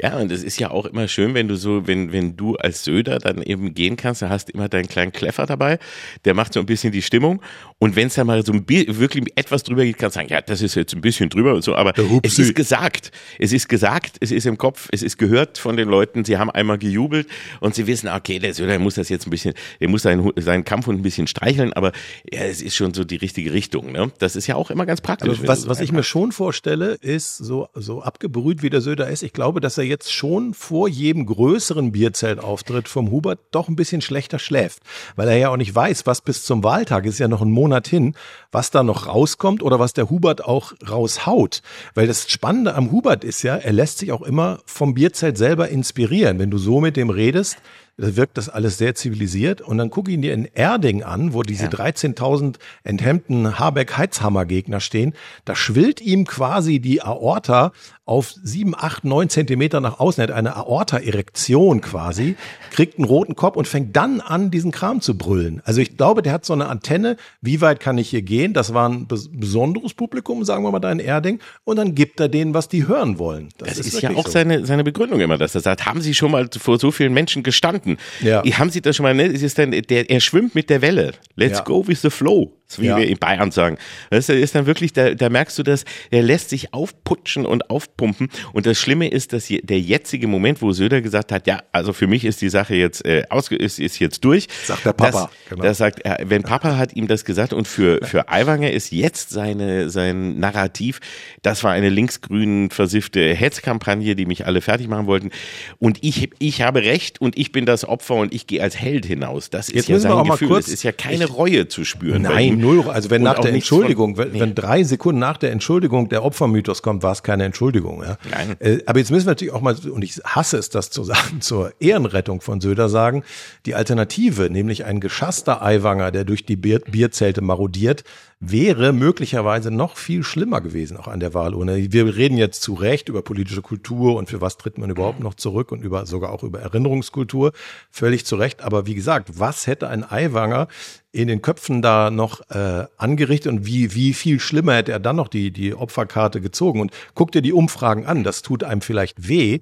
Ja, und es ist ja auch immer schön, wenn du so, wenn, wenn du als Söder dann eben gehen kannst, dann hast du immer deinen kleinen Kleffer dabei, der macht so ein bisschen die Stimmung. Und wenn es dann mal so ein bi- wirklich etwas drüber geht, kannst du sagen, ja, das ist jetzt ein bisschen drüber und so, aber es ist gesagt. Es ist gesagt, es ist im Kopf, es ist gehört von den Leuten, sie haben einmal gejubelt und sie wissen, okay, der Söder muss das jetzt ein bisschen, der muss seinen, seinen Kampfhund ein bisschen streicheln, aber ja, es ist schon so die richtige Richtung. Ne? Das ist ja auch immer ganz praktisch. Wenn was, was ich mir schon vorstelle, ist, so, so abgebrüht wie der Söder ist, ich glaube, dass er jetzt schon vor jedem größeren Bierzeltauftritt vom Hubert doch ein bisschen schlechter schläft. Weil er ja auch nicht weiß, was bis zum Wahltag, ist ja noch ein Monat hin, was da noch rauskommt oder was der Hubert auch raushaut. Weil das Spannende am Hubert ist ja, er lässt sich auch immer vom Bierzelt selber inspirieren. Wenn du so mit dem redest, da wirkt das alles sehr zivilisiert. Und dann gucke ich ihn dir in Erding an, wo diese ja. 13.000 enthemmten Habeck-Heizhammer-Gegner stehen. Da schwillt ihm quasi die Aorta auf sieben, acht, neun Zentimeter nach außen, er hat eine Aorta-Erektion quasi, kriegt einen roten Kopf und fängt dann an, diesen Kram zu brüllen. Also ich glaube, der hat so eine Antenne. Wie weit kann ich hier gehen? Das war ein besonderes Publikum, sagen wir mal da in Erding. Und dann gibt er denen, was die hören wollen. Das, das ist, ist ja auch so. seine, seine Begründung immer, dass er sagt, haben Sie schon mal vor so vielen Menschen gestanden? Ja. Haben Sie das schon mal, ne? Ist dann, der, er schwimmt mit der Welle. Let's ja. go with the flow wie ja. wir in Bayern sagen. Das ist dann wirklich, da, da merkst du das, er lässt sich aufputschen und aufpumpen. Und das Schlimme ist, dass der jetzige Moment, wo Söder gesagt hat, ja, also für mich ist die Sache jetzt äh, ausge ist, ist jetzt durch. Sagt der Papa. Das, genau. das sagt er, wenn Papa hat ihm das gesagt und für, für Aiwanger ist jetzt seine, sein Narrativ, das war eine linksgrün versiffte Hetzkampagne, die mich alle fertig machen wollten. Und ich, ich habe recht und ich bin das Opfer und ich gehe als Held hinaus. Das ist jetzt ja sein Gefühl. Es ist ja keine ich, Reue zu spüren. Nein, null, also wenn nach der Entschuldigung, von, nee. wenn, drei Sekunden nach der Entschuldigung der Opfermythos kommt, war es keine Entschuldigung. Ja? Nein. Äh, aber jetzt müssen wir natürlich auch mal, und ich hasse es, das zu sagen, zur Ehrenrettung von Söder sagen, die Alternative, nämlich ein geschasster Eiwanger, der durch die Bier, Bierzelte marodiert, wäre möglicherweise noch viel schlimmer gewesen, auch an der Wahlurne. Wir reden jetzt zu Recht über politische Kultur und für was tritt man überhaupt noch zurück und über, sogar auch über Erinnerungskultur. Völlig zu Recht. Aber wie gesagt, was hätte ein Eiwanger in den Köpfen da noch äh, angerichtet und wie, wie viel schlimmer hätte er dann noch die, die Opferkarte gezogen? Und guck dir die Umfragen an, das tut einem vielleicht weh,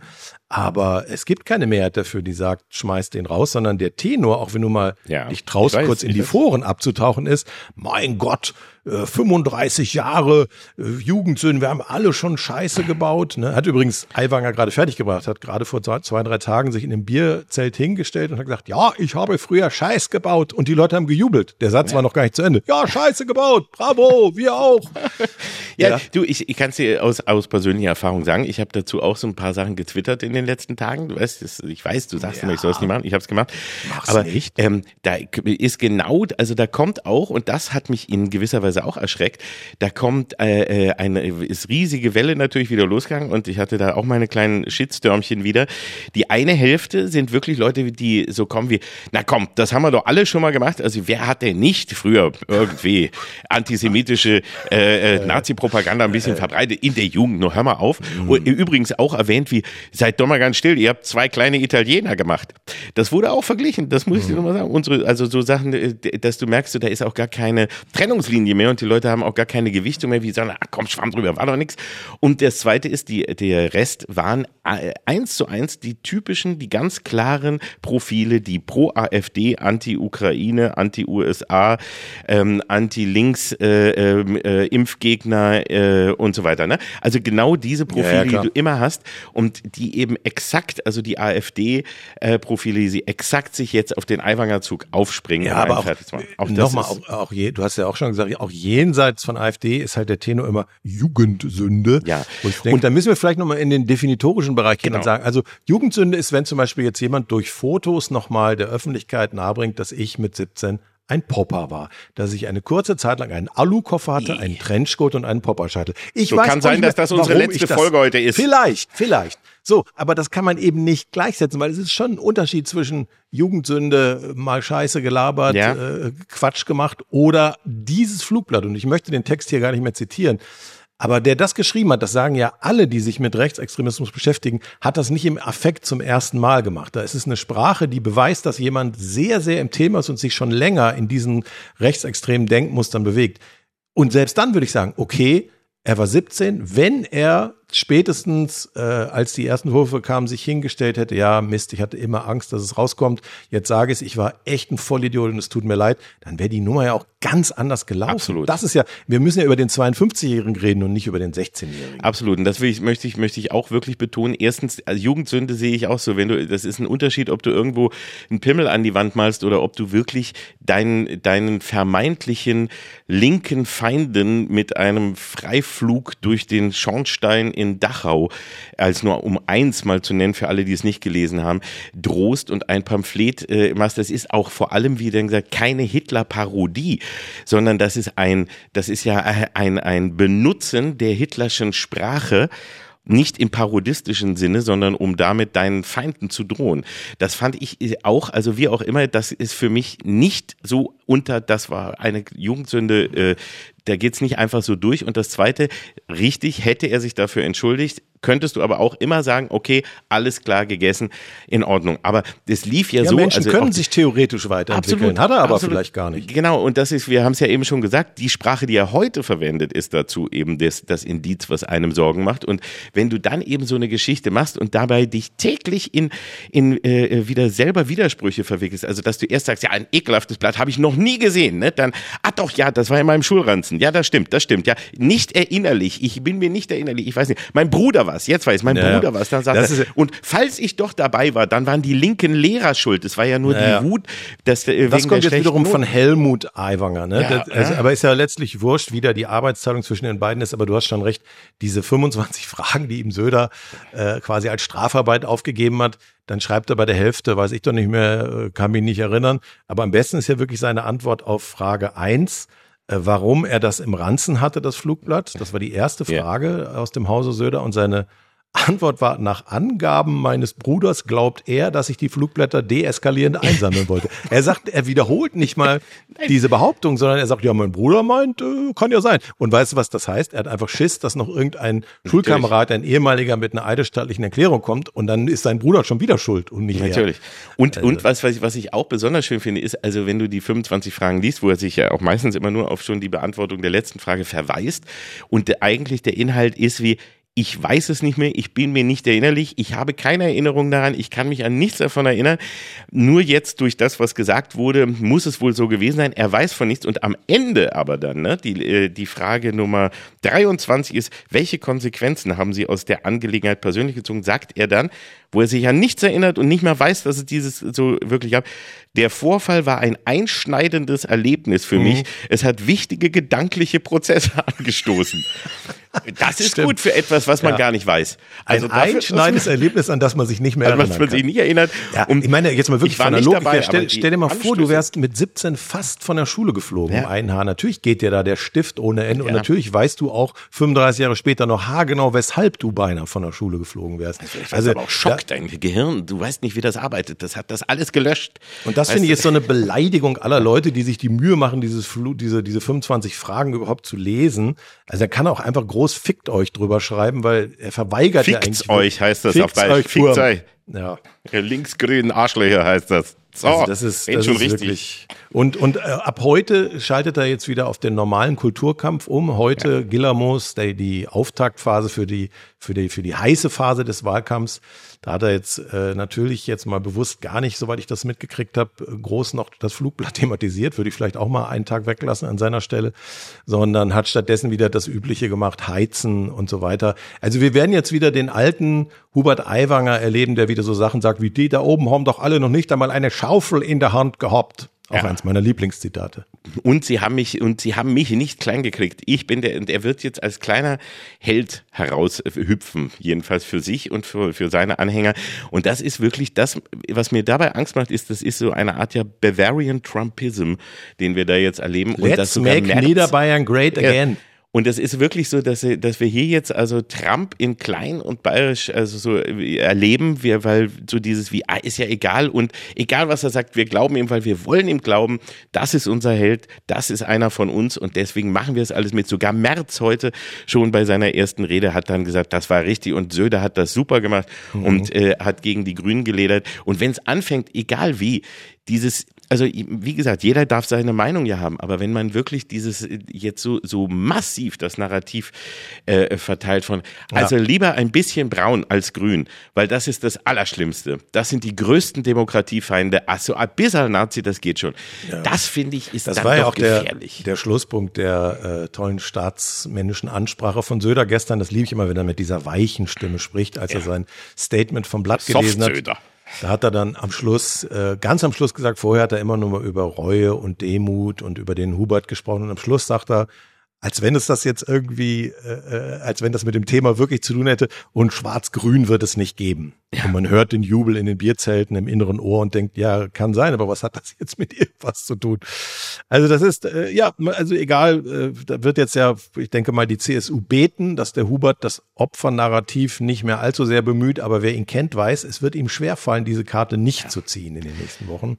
aber es gibt keine Mehrheit dafür, die sagt, schmeiß den raus, sondern der Tenor, auch wenn du mal ja, dich traust, weiß, kurz in die Foren abzutauchen, ist, mein Gott, 35 äh, Jahre äh, Jugendsünden, wir haben alle schon Scheiße gebaut. Ne? Hat übrigens Aiwanger gerade fertiggebracht, hat gerade vor zwei, zwei, drei Tagen sich in einem Bierzelt hingestellt und hat gesagt, ja, ich habe früher Scheiß gebaut und die Leute haben gejubelt. Der Satz ja. war noch gar nicht zu Ende. Ja, Scheiße gebaut, bravo, wir auch. ja, ja, du, ich, ich kann es dir aus, aus persönlicher Erfahrung sagen, ich habe dazu auch so ein paar Sachen getwittert in den letzten Tagen. Du weißt, das, ich weiß, du sagst ja. immer, ich soll es nicht machen, ich habe es gemacht. Mach's Aber nicht. Ähm, da ist genau, also da kommt auch, und das hat mich in gewisser Weise teilweise auch erschreckt. Da kommt äh, äh, eine ist riesige Welle natürlich wieder losgegangen und ich hatte da auch meine kleinen Shitstürmchen wieder. Die eine Hälfte sind wirklich Leute, die so kommen wie, na komm, das haben wir doch alle schon mal gemacht. Also wer hat denn nicht früher irgendwie antisemitische äh, äh, Nazi-Propaganda ein bisschen verbreitet in der Jugend? Nur hör mal auf. Mhm. Und übrigens auch erwähnt wie, seid doch mal ganz still, ihr habt zwei kleine Italiener gemacht. Das wurde auch verglichen, das muss ich dir nochmal sagen. Unsere, also so Sachen, äh, dass du merkst, da ist auch gar keine Trennungslinie mehr mehr und die Leute haben auch gar keine Gewichtung mehr, wie sagen, ah, komm, schwamm drüber, war doch nichts. Und das zweite ist, die, der Rest waren äh, eins zu eins die typischen, die ganz klaren Profile, die pro AfD, anti-Ukraine, anti-USA, ähm, anti-Links, äh, ähm, äh, Impfgegner äh, und so weiter. Ne? Also genau diese Profile, ja, ja, die du immer hast und die eben exakt, also die AfD-Profile, äh, die sie exakt sich jetzt auf den Aiwanger-Zug aufspringen. Ja, aber auch, auch nochmal, auch, auch je, du hast ja auch schon gesagt, auch jenseits von AfD ist halt der Tenor immer Jugendsünde. Ja. Und denke, und da müssen wir vielleicht nochmal in den definitorischen Bereich gehen genau. und sagen, also Jugendsünde ist, wenn zum Beispiel jetzt jemand durch Fotos nochmal der Öffentlichkeit nahebringt, dass ich mit 17 ein Popper war, dass ich eine kurze Zeit lang einen Alukoffer hatte, einen Trenchcoat und einen Popperscheitel. Ich so weiß kann sein, dass das unsere letzte Folge heute ist. Vielleicht, vielleicht. So, aber das kann man eben nicht gleichsetzen, weil es ist schon ein Unterschied zwischen Jugendsünde, mal Scheiße gelabert, ja. äh, Quatsch gemacht oder dieses Flugblatt. Und ich möchte den Text hier gar nicht mehr zitieren. Aber der das geschrieben hat, das sagen ja alle, die sich mit Rechtsextremismus beschäftigen, hat das nicht im Affekt zum ersten Mal gemacht. Da ist es eine Sprache, die beweist, dass jemand sehr, sehr im Thema ist und sich schon länger in diesen rechtsextremen Denkmustern bewegt. Und selbst dann würde ich sagen, okay, er war 17, wenn er spätestens, äh, als die ersten Würfe kamen, sich hingestellt hätte, ja, Mist, ich hatte immer Angst, dass es rauskommt, jetzt sage ich es, ich war echt ein Vollidiot und es tut mir leid, dann wäre die Nummer ja auch ganz anders gelaufen. Absolut. Das ist ja, wir müssen ja über den 52-Jährigen reden und nicht über den 16-Jährigen. Absolut. Und das ich, möchte ich, möchte ich auch wirklich betonen. Erstens, also Jugendsünde sehe ich auch so, wenn du, das ist ein Unterschied, ob du irgendwo einen Pimmel an die Wand malst oder ob du wirklich deinen, deinen vermeintlichen linken Feinden mit einem Freiflug durch den Schornstein in Dachau, als nur um eins mal zu nennen für alle, die es nicht gelesen haben, drohst und ein Pamphlet äh, machst. Das ist auch vor allem, wie denn gesagt, keine Hitler-Parodie, sondern das ist ein, das ist ja ein, ein Benutzen der hitlerschen Sprache nicht im parodistischen Sinne, sondern um damit deinen Feinden zu drohen. Das fand ich auch, also wie auch immer, das ist für mich nicht so unter, das war eine Jugendsünde, äh, da geht's nicht einfach so durch. Und das Zweite, richtig, hätte er sich dafür entschuldigt, könntest du aber auch immer sagen, okay, alles klar gegessen, in Ordnung. Aber das lief ja, ja so. Menschen also können sich theoretisch weiterentwickeln, absolut, hat er aber absolut. vielleicht gar nicht. Genau, und das ist, wir haben es ja eben schon gesagt, die Sprache, die er heute verwendet, ist dazu eben das, das Indiz, was einem Sorgen macht. Und wenn du dann eben so eine Geschichte machst und dabei dich täglich in, in äh, wieder selber Widersprüche verwickelst, also dass du erst sagst, ja, ein ekelhaftes Blatt habe ich noch nie gesehen, ne? dann, ah doch, ja, das war in meinem Schulranzen. Ja, das stimmt, das stimmt, ja. Nicht erinnerlich, ich bin mir nicht erinnerlich, ich weiß nicht. Mein Bruder war es, jetzt weiß mein ja, Bruder was, dann sagt er, und falls ich doch dabei war, dann waren die linken Lehrer schuld. Es war ja nur ja. die Wut, dass äh, Das kommt jetzt wiederum von Helmut Aiwanger, ne? Ja, das, also, aber ist ja letztlich wurscht, wie da die Arbeitsteilung zwischen den beiden ist, aber du hast schon recht, diese 25 Fragen, die ihm Söder äh, quasi als Strafarbeit aufgegeben hat, dann schreibt er bei der Hälfte, weiß ich doch nicht mehr, äh, kann mich nicht erinnern. Aber am besten ist ja wirklich seine Antwort auf Frage eins warum er das im Ranzen hatte, das Flugblatt. Das war die erste Frage ja. aus dem Hause Söder und seine Antwort war, nach Angaben meines Bruders glaubt er, dass ich die Flugblätter deeskalierend einsammeln wollte. Er sagt, er wiederholt nicht mal diese Behauptung, sondern er sagt, ja, mein Bruder meint, äh, kann ja sein. Und weißt du, was das heißt? Er hat einfach Schiss, dass noch irgendein Schulkamerad, ein ehemaliger mit einer eidesstattlichen Erklärung kommt und dann ist sein Bruder schon wieder schuld und nicht Natürlich. Er. Und, also. und was, was, ich, was ich auch besonders schön finde, ist, also wenn du die 25 Fragen liest, wo er sich ja auch meistens immer nur auf schon die Beantwortung der letzten Frage verweist und eigentlich der Inhalt ist wie, ich weiß es nicht mehr, ich bin mir nicht erinnerlich, ich habe keine Erinnerung daran, ich kann mich an nichts davon erinnern. Nur jetzt durch das, was gesagt wurde, muss es wohl so gewesen sein. Er weiß von nichts und am Ende aber dann, ne, die, äh, die Frage Nummer 23 ist, welche Konsequenzen haben Sie aus der Angelegenheit persönlich gezogen, sagt er dann, wo er sich an nichts erinnert und nicht mehr weiß, dass es dieses so wirklich gab. Der Vorfall war ein einschneidendes Erlebnis für mhm. mich. Es hat wichtige gedankliche Prozesse angestoßen. Das ist Stimmt. gut für etwas, was man ja. gar nicht weiß. Also ein einschneidendes Erlebnis, an das man sich nicht mehr erinnert. Was man sich nicht erinnert. Ja, ich meine, jetzt mal wirklich von der Logik dabei, stell, stell, dir mal vor, du wärst mit 17 fast von der Schule geflogen ja. um ein Haar. Natürlich geht dir da der Stift ohne Ende ja. und natürlich weißt du auch 35 Jahre später noch haargenau, weshalb du beinahe von der Schule geflogen wärst. Also, also aber auch Schock, dein Gehirn. Du weißt nicht, wie das arbeitet. Das hat das alles gelöscht. Und das finde ich jetzt so eine Beleidigung aller Leute, die sich die Mühe machen, dieses Flu diese, diese 25 Fragen überhaupt zu lesen. Also er kann auch einfach groß fickt euch drüber schreiben, weil er verweigert Fickt's ja eigentlich. euch heißt das auf Deutsch. Fickt euch. Ja. Linksgrünen Arschlöcher heißt das. So, also das ist, das schon ist richtig. Wirklich, und und äh, ab heute schaltet er jetzt wieder auf den normalen Kulturkampf um. Heute ja. Gillamos, die, die Auftaktphase für die für die für die heiße Phase des Wahlkampfs. Da hat er jetzt äh, natürlich jetzt mal bewusst gar nicht, soweit ich das mitgekriegt habe, groß noch das Flugblatt thematisiert, würde ich vielleicht auch mal einen Tag weglassen an seiner Stelle, sondern hat stattdessen wieder das Übliche gemacht, heizen und so weiter. Also wir werden jetzt wieder den alten Hubert Aiwanger erleben, der wieder so Sachen sagt wie die da oben haben doch alle noch nicht einmal eine Schaufel in der Hand gehabt. Auch ja. eins meiner Lieblingszitate. Und sie haben mich, und sie haben mich nicht klein gekriegt. Ich bin der, und er wird jetzt als kleiner Held heraushüpfen, jedenfalls für sich und für, für seine Anhänger. Und das ist wirklich das, was mir dabei Angst macht, ist, das ist so eine Art ja Bavarian Trumpism, den wir da jetzt erleben. Let's und das make Merz, Niederbayern great again. Ja, und es ist wirklich so, dass, dass wir hier jetzt also Trump in klein und bayerisch also so erleben, wir, weil so dieses wie, ah, ist ja egal und egal was er sagt, wir glauben ihm, weil wir wollen ihm glauben, das ist unser Held, das ist einer von uns und deswegen machen wir es alles mit. Sogar Merz heute schon bei seiner ersten Rede hat dann gesagt, das war richtig und Söder hat das super gemacht mhm. und äh, hat gegen die Grünen geledert. Und wenn es anfängt, egal wie, dieses also wie gesagt, jeder darf seine Meinung ja haben, aber wenn man wirklich dieses äh, jetzt so, so massiv das Narrativ äh, verteilt von, also ja. lieber ein bisschen braun als grün, weil das ist das Allerschlimmste. Das sind die größten Demokratiefeinde. Also ein bisschen Nazi, das geht schon. Ja. Das finde ich ist das dann war ja auch gefährlich. Der, der Schlusspunkt der äh, tollen staatsmännischen Ansprache von Söder gestern. Das liebe ich immer, wenn er mit dieser weichen Stimme spricht, als ja. er sein Statement vom Blatt gelesen hat. Söder. Da hat er dann am Schluss, äh, ganz am Schluss gesagt, vorher hat er immer nur über Reue und Demut und über den Hubert gesprochen und am Schluss sagt er, als wenn es das jetzt irgendwie, äh, äh, als wenn das mit dem Thema wirklich zu tun hätte. Und Schwarz-Grün wird es nicht geben. Ja. Und man hört den Jubel in den Bierzelten im inneren Ohr und denkt, ja, kann sein, aber was hat das jetzt mit irgendwas zu tun? Also das ist, äh, ja, also egal, äh, da wird jetzt ja, ich denke mal, die CSU beten, dass der Hubert das Opfernarrativ nicht mehr allzu sehr bemüht, aber wer ihn kennt, weiß, es wird ihm schwerfallen, diese Karte nicht zu ziehen in den nächsten Wochen.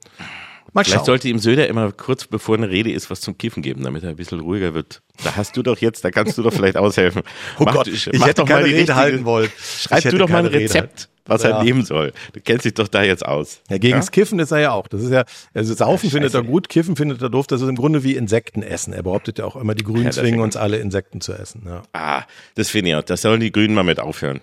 Mal Vielleicht sollte ihm Söder immer kurz bevor eine Rede ist, was zum Kiffen geben, damit er ein bisschen ruhiger wird. Da hast du doch jetzt, da kannst du doch vielleicht aushelfen. Oh mach, Gott, ich mach hätte doch mal die Rede richtige, halten wollen. Schreib du doch mal ein Rezept, was ja. er nehmen soll. Du kennst dich doch da jetzt aus. Ja, gegen ja? das Kiffen ist er ja auch. Das ist ja, also Saufen ja, findet er gut, Kiffen findet er doof. Das ist im Grunde wie Insekten essen. Er behauptet ja auch immer, die Grünen zwingen uns alle Insekten zu essen. Ah, das finde ich auch. Das sollen die Grünen mal mit aufhören.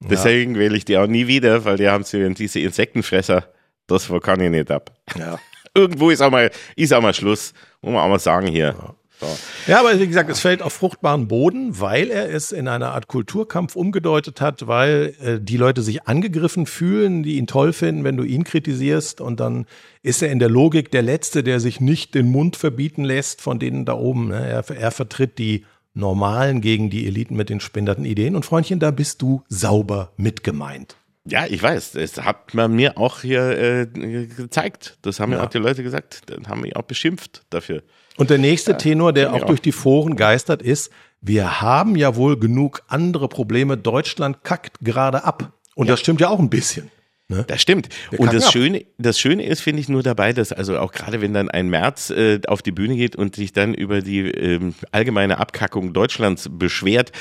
Deswegen wähle ich die auch nie wieder, weil die haben sie diese Insektenfresser. Das kann ich nicht ab. Ja irgendwo ist auch mal, ist auch mal Schluss. Muss man auch mal sagen hier. Ja. So. Ja, aber wie gesagt, es fällt auf fruchtbaren Boden, weil er es in einer Art Kulturkampf umgedeutet hat, weil äh, die Leute sich angegriffen fühlen, die ihn toll finden, wenn du ihn kritisierst. Und dann ist er in der Logik der Letzte, der sich nicht den Mund verbieten lässt von denen da oben. Ne? Er, er vertritt die Normalen gegen die Eliten mit den spinderten Ideen. Und Freundchen, da bist du sauber mitgemeint. Ja, ich weiß. Das hat man mir auch hier äh, gezeigt. Das haben ja. auch die Leute gesagt. Dann haben mich auch beschimpft dafür. Und der nächste ja, Tenor, der auch, auch durch die Foren geistert, ist, wir haben ja wohl genug andere Probleme. Deutschland kackt gerade ab. Und ja. das stimmt ja auch ein bisschen. Ne? Das stimmt. und das Schöne, das Schöne ist, finde ich, nur dabei, dass also auch gerade wenn dann ein März äh, auf die Bühne geht und sich dann über die ähm, allgemeine Abkackung Deutschlands beschwert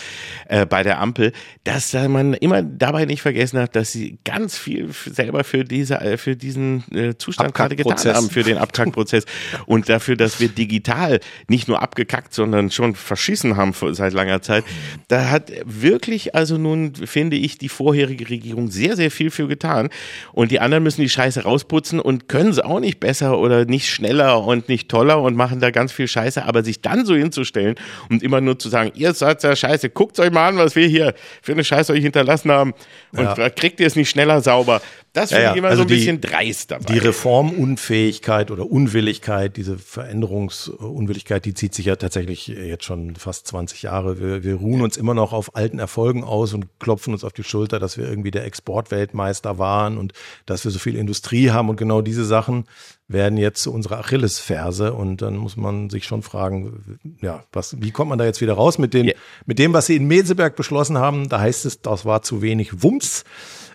äh, bei der Ampel, dass da man immer dabei nicht vergessen hat, dass sie ganz viel selber für diese, äh, für diesen äh, Zustand gerade getan haben, für den Abkackprozess und dafür, dass wir digital nicht nur abgekackt, sondern schon verschissen haben seit langer Zeit. Da hat wirklich also nun, finde ich, die vorherige Regierung sehr, sehr viel für getan. Und die anderen müssen die Scheiße rausputzen und können es auch nicht besser oder nicht schneller und nicht toller und machen da ganz viel Scheiße. Aber sich dann so hinzustellen und immer nur zu sagen, ihr seid ja Scheiße, guckt euch mal an, was wir hier für eine Scheiße euch hinterlassen haben. Und ja. kriegt ihr es nicht schneller sauber. Das finde ja, ja. ich immer also so ein die, bisschen dreist dabei. Die Reformunfähigkeit oder Unwilligkeit, diese Veränderungsunwilligkeit, die zieht sich ja tatsächlich jetzt schon fast 20 Jahre. Wir, wir ruhen uns immer noch auf alten Erfolgen aus und klopfen uns auf die Schulter, dass wir irgendwie der Exportweltmeister waren und dass wir so viel Industrie haben und genau diese Sachen werden jetzt zu unserer Achillesferse und dann muss man sich schon fragen, ja, was, wie kommt man da jetzt wieder raus mit dem, yeah. mit dem, was sie in Meseberg beschlossen haben? Da heißt es, das war zu wenig Wumms.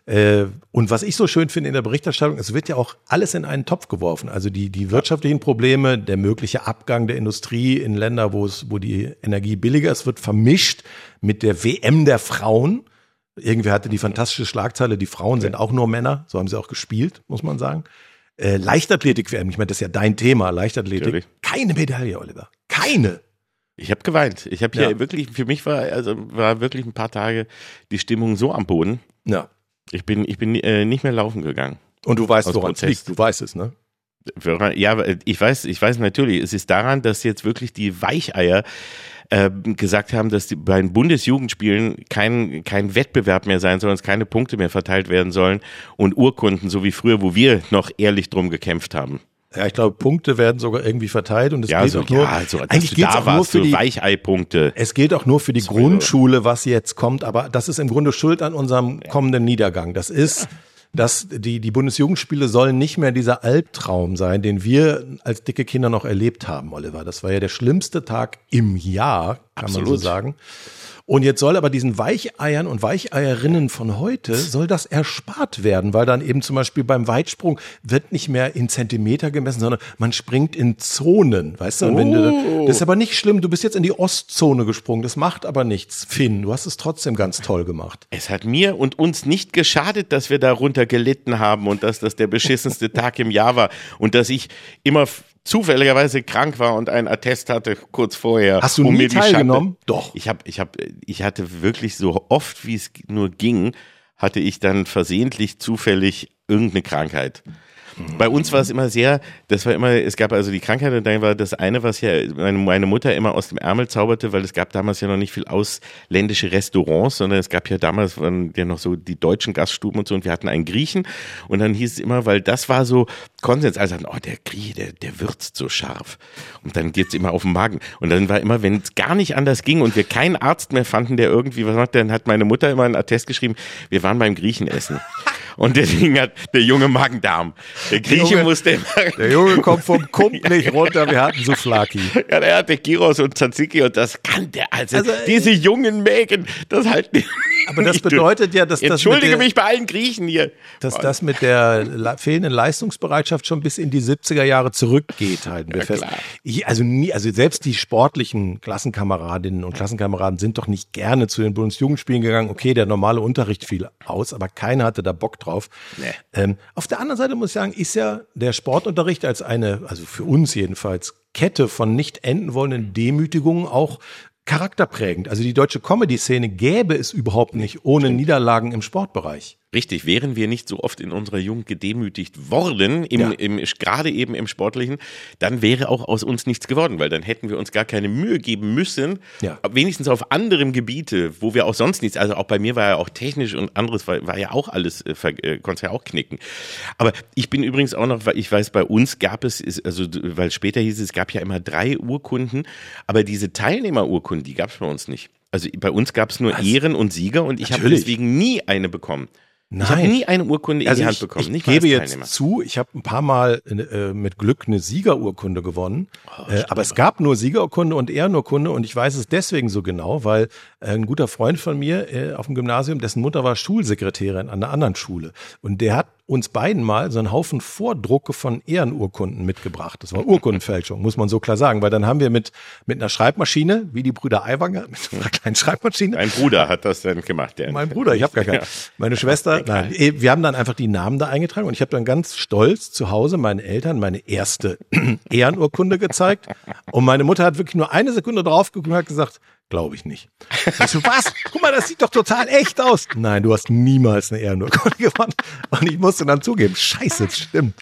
Äh, und was ich so schön finde in der Berichterstattung, es wird ja auch alles in einen Topf geworfen. Also die, die wirtschaftlichen Probleme, der mögliche Abgang der Industrie in Länder, wo es, wo die Energie billiger ist, wird vermischt mit der WM der Frauen. Irgendwer hatte die fantastische Schlagzeile, die Frauen sind auch nur Männer. So haben sie auch gespielt, muss man sagen. Äh, Leichtathletik-WM, ich meine, das ist ja dein Thema, Leichtathletik. Natürlich. Keine Medaille, Oliver. Keine. Ich habe geweint. Ich habe hier ja. wirklich, für mich war, also war wirklich ein paar Tage die Stimmung so am Boden. Ja. Ich bin, ich bin äh, nicht mehr laufen gegangen. Und du weißt, woran es liegt. Du weißt es, ne? Ja, ich weiß, ich weiß natürlich. Es ist daran, dass jetzt wirklich die Weicheier äh, gesagt haben, dass die, bei den Bundesjugendspielen kein, kein Wettbewerb mehr sein soll, es keine Punkte mehr verteilt werden sollen und Urkunden, so wie früher, wo wir noch ehrlich drum gekämpft haben. Ja, ich glaube, Punkte werden sogar irgendwie verteilt und es ja, gilt so, auch nur. Ja, also, eigentlich geht auch nur für die Weichei-Punkte. Es gilt auch nur für die Sorry, Grundschule, was jetzt kommt, aber das ist im Grunde Schuld an unserem kommenden Niedergang. Das ist, dass die, die Bundesjugendspiele sollen nicht mehr dieser Albtraum sein, den wir als dicke Kinder noch erlebt haben, Oliver. Das war ja der schlimmste Tag im Jahr, kann Absolut. man so sagen. Und jetzt soll aber diesen Weicheiern und Weicheierinnen von heute, soll das erspart werden, weil dann eben zum Beispiel beim Weitsprung wird nicht mehr in Zentimeter gemessen, sondern man springt in Zonen, weißt du? Wenn du, oh. das ist aber nicht schlimm, du bist jetzt in die Ostzone gesprungen, das macht aber nichts. Finn, du hast es trotzdem ganz toll gemacht. Es hat mir und uns nicht geschadet, dass wir darunter gelitten haben und dass das der beschissenste Tag im Jahr war und dass ich immer zufälligerweise krank war und ein Attest hatte kurz vorher. Hast du um nie teilgenommen? Doch. Ich habe, ich habe, ich hatte wirklich so oft, wie es nur ging, hatte ich dann versehentlich zufällig irgendeine Krankheit. Bei uns war es immer sehr, das war immer, es gab also die Krankheit und dann war das eine, was ja meine Mutter immer aus dem Ärmel zauberte, weil es gab damals ja noch nicht viel ausländische Restaurants, sondern es gab ja damals waren ja noch so die deutschen Gaststuben und so und wir hatten einen Griechen und dann hieß es immer, weil das war so Konsens. Alle sagen, oh, der Grieche, der, der würzt so scharf. Und dann geht's immer auf den Magen. Und dann war immer, wenn es gar nicht anders ging und wir keinen Arzt mehr fanden, der irgendwie was macht, dann hat meine Mutter immer einen Attest geschrieben, wir waren beim Griechen essen. Und der Ding hat der junge Magen-Darm. Der Grieche Junge- musste immer Der Junge kommt vom Kump nicht runter, wir hatten Souflaki. Ja, der hatte Gyros und Tzatziki und das kann der. Also, Also, äh, diese jungen Mägen, das halt nicht. Aber das bedeutet ja, dass das mit Entschuldige der- mich bei allen Griechen hier. dass das mit der le- fehlenden Leistungsbereitschaft schon bis in die 70er Jahre zurückgeht, halten wir Ja, fest. Ich, also nie, also selbst die sportlichen Klassenkameradinnen und Klassenkameraden sind doch nicht gerne zu den Bundesjugendspielen gegangen. Okay, der normale Unterricht fiel aus, aber keiner hatte da Bock drauf. Ähm, auf der anderen Seite muss ich sagen, ist ja der Sportunterricht als eine, also für uns jedenfalls, Kette von nicht enden wollenden Demütigungen auch charakterprägend. Also die deutsche Comedy-Szene gäbe es überhaupt nicht ohne Niederlagen im Sportbereich. Richtig, wären wir nicht so oft in unserer Jugend gedemütigt worden, im, Ja. im, gerade eben im Sportlichen, dann wäre auch aus uns nichts geworden, weil dann hätten wir uns gar keine Mühe geben müssen, Ja. wenigstens auf anderem Gebiete, wo wir auch sonst nichts, also auch bei mir war ja auch technisch und anderes, war, war ja auch alles, äh, äh, konnte ja auch knicken. Aber ich bin übrigens auch noch, weil ich weiß, bei uns gab es, also weil später hieß es, es gab ja immer drei Urkunden, aber diese Teilnehmerurkunden, die gab es bei uns nicht. Also bei uns gab es nur Ehren und Sieger und ich habe deswegen nie eine bekommen. Ich habe Nein. nie eine Urkunde in Also die Hand ich, bekommen. ich mal gebe jetzt zu, ich habe ein paar Mal äh, mit Glück eine Siegerurkunde gewonnen, Oh, äh, aber es gab nur Siegerurkunde und Ehrenurkunde und ich weiß es deswegen so genau, weil äh, ein guter Freund von mir äh, auf dem Gymnasium, dessen Mutter war Schulsekretärin an einer anderen Schule und der hat uns beiden mal so einen Haufen Vordrucke von Ehrenurkunden mitgebracht. Das war Urkundenfälschung, muss man so klar sagen, weil dann haben wir mit, mit einer Schreibmaschine, wie die Brüder Aiwanger, mit einer kleinen Schreibmaschine, Dein Bruder hat das dann gemacht. Der mein Bruder, ich habe gar keinen. Ja. Meine Schwester, nein. eh, Wir haben dann einfach die Namen da eingetragen und ich habe dann ganz stolz zu Hause meinen Eltern meine erste Ehrenurkunde gezeigt. Und meine Mutter hat wirklich nur eine Sekunde drauf geguckt und hat gesagt, glaube ich nicht. Ich so, was? Guck mal, das sieht doch total echt aus. Nein, du hast niemals eine Ehrenurkunde gewonnen. Und ich musste dann zugeben, scheiße, das stimmt.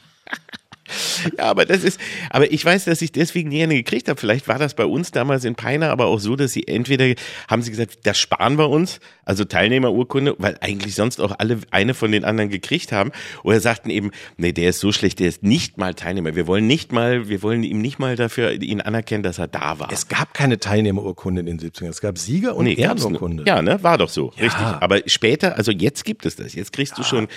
Ja, aber das ist, aber ich weiß, dass ich deswegen nie eine gekriegt habe. Vielleicht war das bei uns damals in Peiner aber auch so, dass sie entweder haben sie gesagt, das sparen wir uns, also Teilnehmerurkunde, weil eigentlich sonst auch alle eine von den anderen gekriegt haben, oder sagten eben, nee, der ist so schlecht, der ist nicht mal Teilnehmer. Wir wollen nicht mal, wir wollen ihm nicht mal dafür ihn anerkennen, dass er da war. Es gab keine Teilnehmerurkunde in den 70ern. Es gab Sieger und gab's Ehrenurkunde. nur. Ja, ne, war doch so, Ja. richtig. Aber später, also jetzt gibt es das. Jetzt kriegst du schon,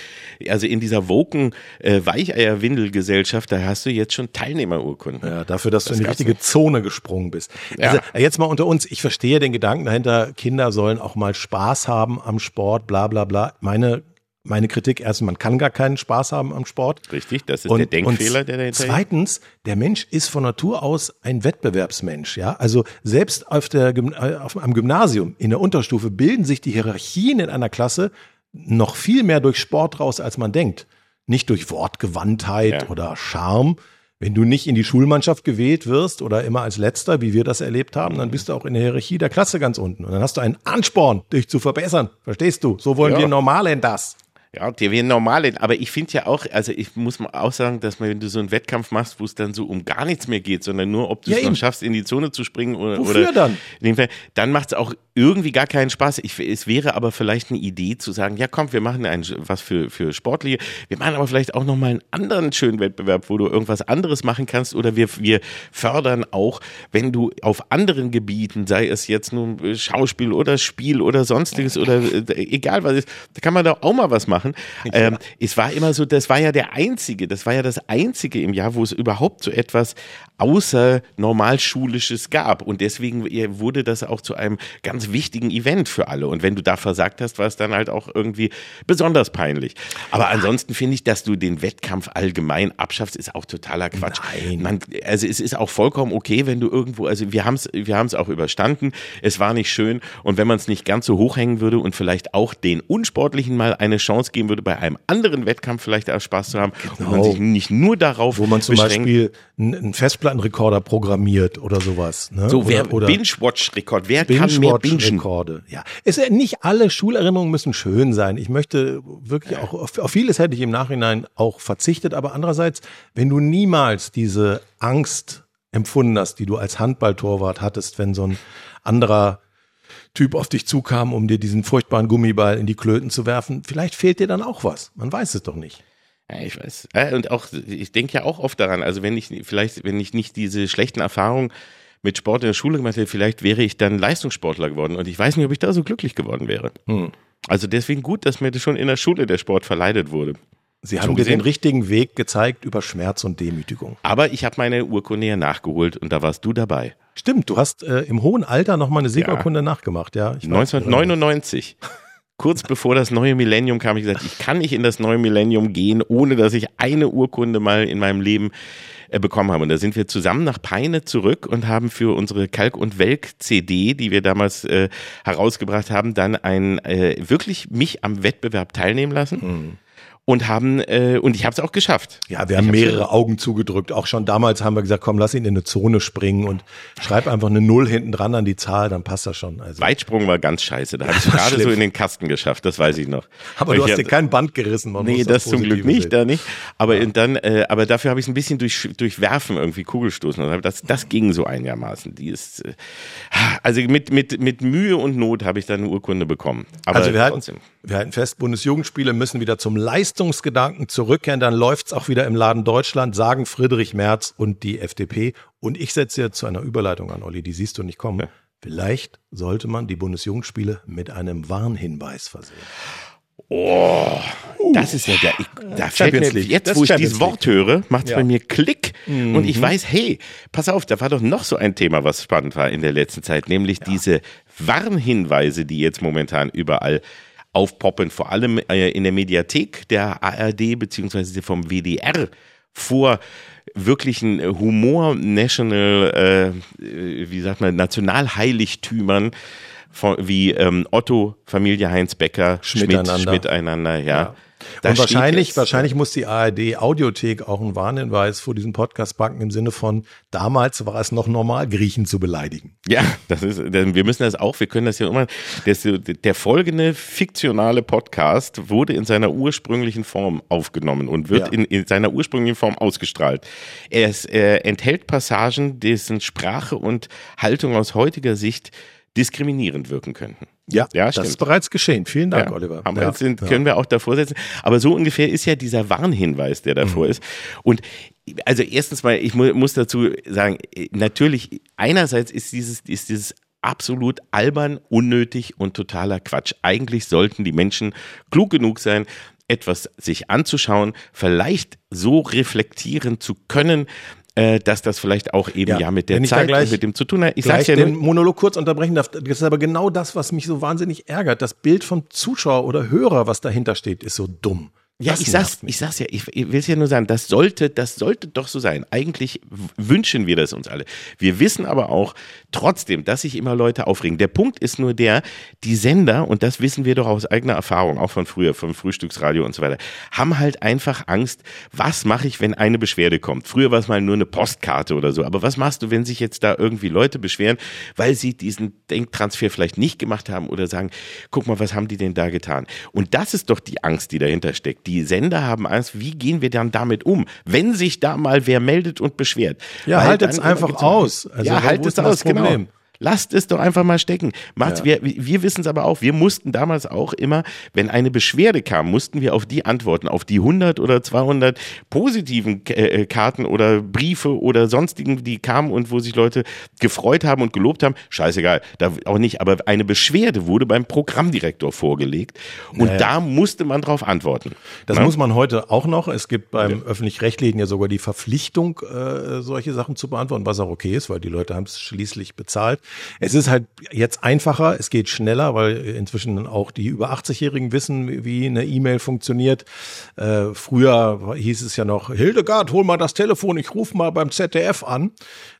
also in dieser woken äh, Weicheier-Windel-Gesellschaft, da hast du jetzt schon Teilnehmerurkunden. Ja, dafür, dass du in die richtige Zone gesprungen bist. Ja. Also jetzt mal unter uns, ich verstehe den Gedanken dahinter, Kinder sollen auch mal Spaß haben am Sport, bla bla bla. Meine, meine Kritik erst, man kann gar keinen Spaß haben am Sport. Richtig, das ist der Denkfehler, der dahinter Zweitens, der Mensch ist von Natur aus ein Wettbewerbsmensch. Ja, also selbst auf der, äh, auf, am Gymnasium in der Unterstufe bilden sich die Hierarchien in einer Klasse noch viel mehr durch Sport raus, als man denkt. Nicht durch Wortgewandtheit Ja. oder Charme. Wenn du nicht in die Schulmannschaft gewählt wirst oder immer als Letzter, wie wir das erlebt haben, dann bist du auch in der Hierarchie der Klasse ganz unten. Und dann hast du einen Ansporn, dich zu verbessern. Verstehst du? So wollen Ja. wir Normalen das. Ja, die wären normal, aber ich finde ja auch, also ich muss mal auch sagen, dass man, wenn du so einen Wettkampf machst, wo es dann so um gar nichts mehr geht, sondern nur, ob du Ja, es noch eben. schaffst, in die Zone zu springen oder, Wofür oder dann? in dem Fall, dann macht es auch irgendwie gar keinen Spaß. Ich, es wäre aber vielleicht eine Idee zu sagen, ja komm, wir machen ein, was für, für Sportliche, wir machen aber vielleicht auch nochmal einen anderen schönen Wettbewerb, wo du irgendwas anderes machen kannst oder wir, wir fördern auch, wenn du auf anderen Gebieten, sei es jetzt nun Schauspiel oder Spiel oder sonstiges oder äh, egal was ist, da kann man da auch mal was machen. Ähm, es war immer so, das war ja der einzige, das war ja das einzige im Jahr, wo es überhaupt so etwas außer Normalschulisches gab. Und deswegen äh, wurde das auch zu einem ganz wichtigen Event für alle. Und wenn du da versagt hast, war es dann halt auch irgendwie besonders peinlich. Aber ansonsten finde ich, dass du den Wettkampf allgemein abschaffst, ist auch totaler Quatsch. Nein. Man, also es ist auch vollkommen okay, wenn du irgendwo, also wir haben es wir haben's auch überstanden, es war nicht schön und wenn man es nicht ganz so hochhängen würde und vielleicht auch den Unsportlichen mal eine Chance geben würde, bei einem anderen Wettkampf vielleicht auch Spaß zu haben, wo man Genau. sich nicht nur darauf wo man zum beschränkt, Beispiel einen einen Festplattenrekorder programmiert oder sowas. Ne? so wer Binge-Watch-Rekord, wer kann mehr bingen? Binge-Rekorde. Ja, es nicht alle Schulerinnerungen müssen schön sein. Ich möchte wirklich auch auf, auf vieles hätte ich im Nachhinein auch verzichtet, aber andererseits, wenn du niemals diese Angst empfunden hast, die du als Handballtorwart hattest, wenn so ein anderer Typ auf dich zukam, um dir diesen furchtbaren Gummiball in die Klöten zu werfen, vielleicht fehlt dir dann auch was. Man weiß es doch nicht. Ja, ich weiß. Und auch, ich denke ja auch oft daran, also wenn ich vielleicht, wenn ich nicht diese schlechten Erfahrungen mit Sport in der Schule gemacht hätte, vielleicht wäre ich dann Leistungssportler geworden und ich weiß nicht, ob ich da so glücklich geworden wäre. Hm. Also deswegen gut, dass mir das schon in der Schule der Sport verleidet wurde. Sie haben mir den richtigen Weg gezeigt über Schmerz und Demütigung. Aber ich habe meine Urkunde ja nachgeholt und da warst du dabei. Stimmt, du hast äh, im hohen Alter noch mal eine Siegerkunde ja. nachgemacht, ja. 1999. Kurz bevor das neue Millennium kam, ich gesagt, ich kann nicht in das neue Millennium gehen, ohne dass ich eine Urkunde mal in meinem Leben äh, bekommen haben. Und da sind wir zusammen nach Peine zurück und haben für unsere Kalk- und Welk-CD, die wir damals äh, herausgebracht haben, dann ein äh, wirklich mich am Wettbewerb teilnehmen lassen. Mhm und haben äh, und ich habe es auch geschafft. Ja, wir haben mehrere Augen zugedrückt. Auch schon damals haben wir gesagt, komm, lass ihn in eine Zone springen und schreib einfach eine Null hinten dran an die Zahl, dann passt das schon. Also Weitsprung war ganz scheiße. Da habe ich gerade so in den Kasten geschafft. Das weiß ich noch. Aber du hast dir kein Band gerissen. Man nee, das zum Glück nicht, sehen. da nicht. Aber ja. dann, äh, aber dafür habe ich es ein bisschen durch durch Werfen irgendwie Kugelstoßen. Und das das ging so einigermaßen. Die ist äh, also mit mit mit Mühe und Not habe ich dann eine Urkunde bekommen. Aber also wir halten, wir halten fest, Bundesjugendspiele müssen wieder zum Leistungsgedanken zurückkehren, dann läuft's auch wieder im Laden Deutschland, sagen Friedrich Merz und die FDP. Und ich setze jetzt zu einer Überleitung an, Olli, die siehst du nicht kommen. Ja. Vielleicht sollte man die Bundesjugendspiele mit einem Warnhinweis versehen. Oh, das ist ja der. Ich, da fällt mir, jetzt, wo ich dieses Wort höre, macht es ja. bei mir Klick mhm. und ich weiß, hey, pass auf, da war doch noch so ein Thema, was spannend war in der letzten Zeit, nämlich ja. diese Warnhinweise, die jetzt momentan überall aufpoppen, vor allem äh, in der Mediathek der ARD beziehungsweise vom WDR vor wirklichen Humor National, äh, wie sagt man, Nationalheiligtümern von, wie ähm, Otto, Familie Heinz Becker, Schmidt, Schmidt einander, ja. ja. Da und wahrscheinlich, jetzt, wahrscheinlich muss die ARD Audiothek auch einen Warnhinweis vor diesem Podcast packen im Sinne von, damals war es noch normal, Griechen zu beleidigen. Ja, das ist, wir müssen das auch, wir können das ja immer, das, der folgende fiktionale Podcast wurde in seiner ursprünglichen Form aufgenommen und wird ja. in, in, seiner ursprünglichen Form ausgestrahlt. Ist, er enthält Passagen, dessen Sprache und Haltung aus heutiger Sicht diskriminierend wirken könnten. Ja, ja das ist bereits geschehen. Vielen Dank, ja, Oliver. Aber ja, sind, können wir auch davor setzen. Aber so ungefähr ist ja dieser Warnhinweis, der davor mhm. ist. Und also erstens mal, ich mu muss dazu sagen, natürlich, einerseits ist dieses, ist dieses absolut albern, unnötig und totaler Quatsch. Eigentlich sollten die Menschen klug genug sein, etwas sich anzuschauen, vielleicht so reflektieren zu können, äh, dass das vielleicht auch eben ja, ja mit der Zeit gleich, mit dem zu tun hat. Ich sage ja den Monolog kurz unterbrechen darf. Das ist aber genau das, was mich so wahnsinnig ärgert. Das Bild vom Zuschauer oder Hörer, was dahinter steht, ist so dumm. Ja, ich sag's, ich sag's ja, ich, ich will es ja nur sagen, das sollte, das sollte doch so sein. Eigentlich wünschen wir das uns alle. Wir wissen aber auch trotzdem, dass sich immer Leute aufregen. Der Punkt ist nur der, die Sender, und das wissen wir doch aus eigener Erfahrung, auch von früher, vom Frühstücksradio und so weiter, haben halt einfach Angst, was mache ich, wenn eine Beschwerde kommt? Früher war es mal nur eine Postkarte oder so, aber was machst du, wenn sich jetzt da irgendwie Leute beschweren, weil sie diesen Denktransfer vielleicht nicht gemacht haben oder sagen, guck mal, was haben die denn da getan? Und das ist doch die Angst, die dahinter steckt die Sender haben Angst, wie gehen wir dann damit um, wenn sich da mal wer meldet und beschwert. Ja, haltet es einfach aus. Also, ja, haltet es aus, genau. Lasst es doch einfach mal stecken. Macht's, ja. Wir, wir wissen es aber auch. Wir mussten damals auch immer, wenn eine Beschwerde kam, mussten wir auf die antworten, auf die 100 oder 200 positiven äh, äh, Karten oder Briefe oder sonstigen, die kamen und wo sich Leute gefreut haben und gelobt haben. Scheißegal, da auch nicht. Aber eine Beschwerde wurde beim Programmdirektor vorgelegt und naja. da musste man drauf antworten. Das Na? muss man heute auch noch. Es gibt beim ja. öffentlich-rechtlichen ja sogar die Verpflichtung, äh, solche Sachen zu beantworten, was auch okay ist, weil die Leute haben es schließlich bezahlt. Es ist halt jetzt einfacher, es geht schneller, weil inzwischen auch die über 80-Jährigen wissen, wie eine E-Mail funktioniert. Äh, früher hieß es ja noch, Hildegard, hol mal das Telefon, ich rufe mal beim ZDF an.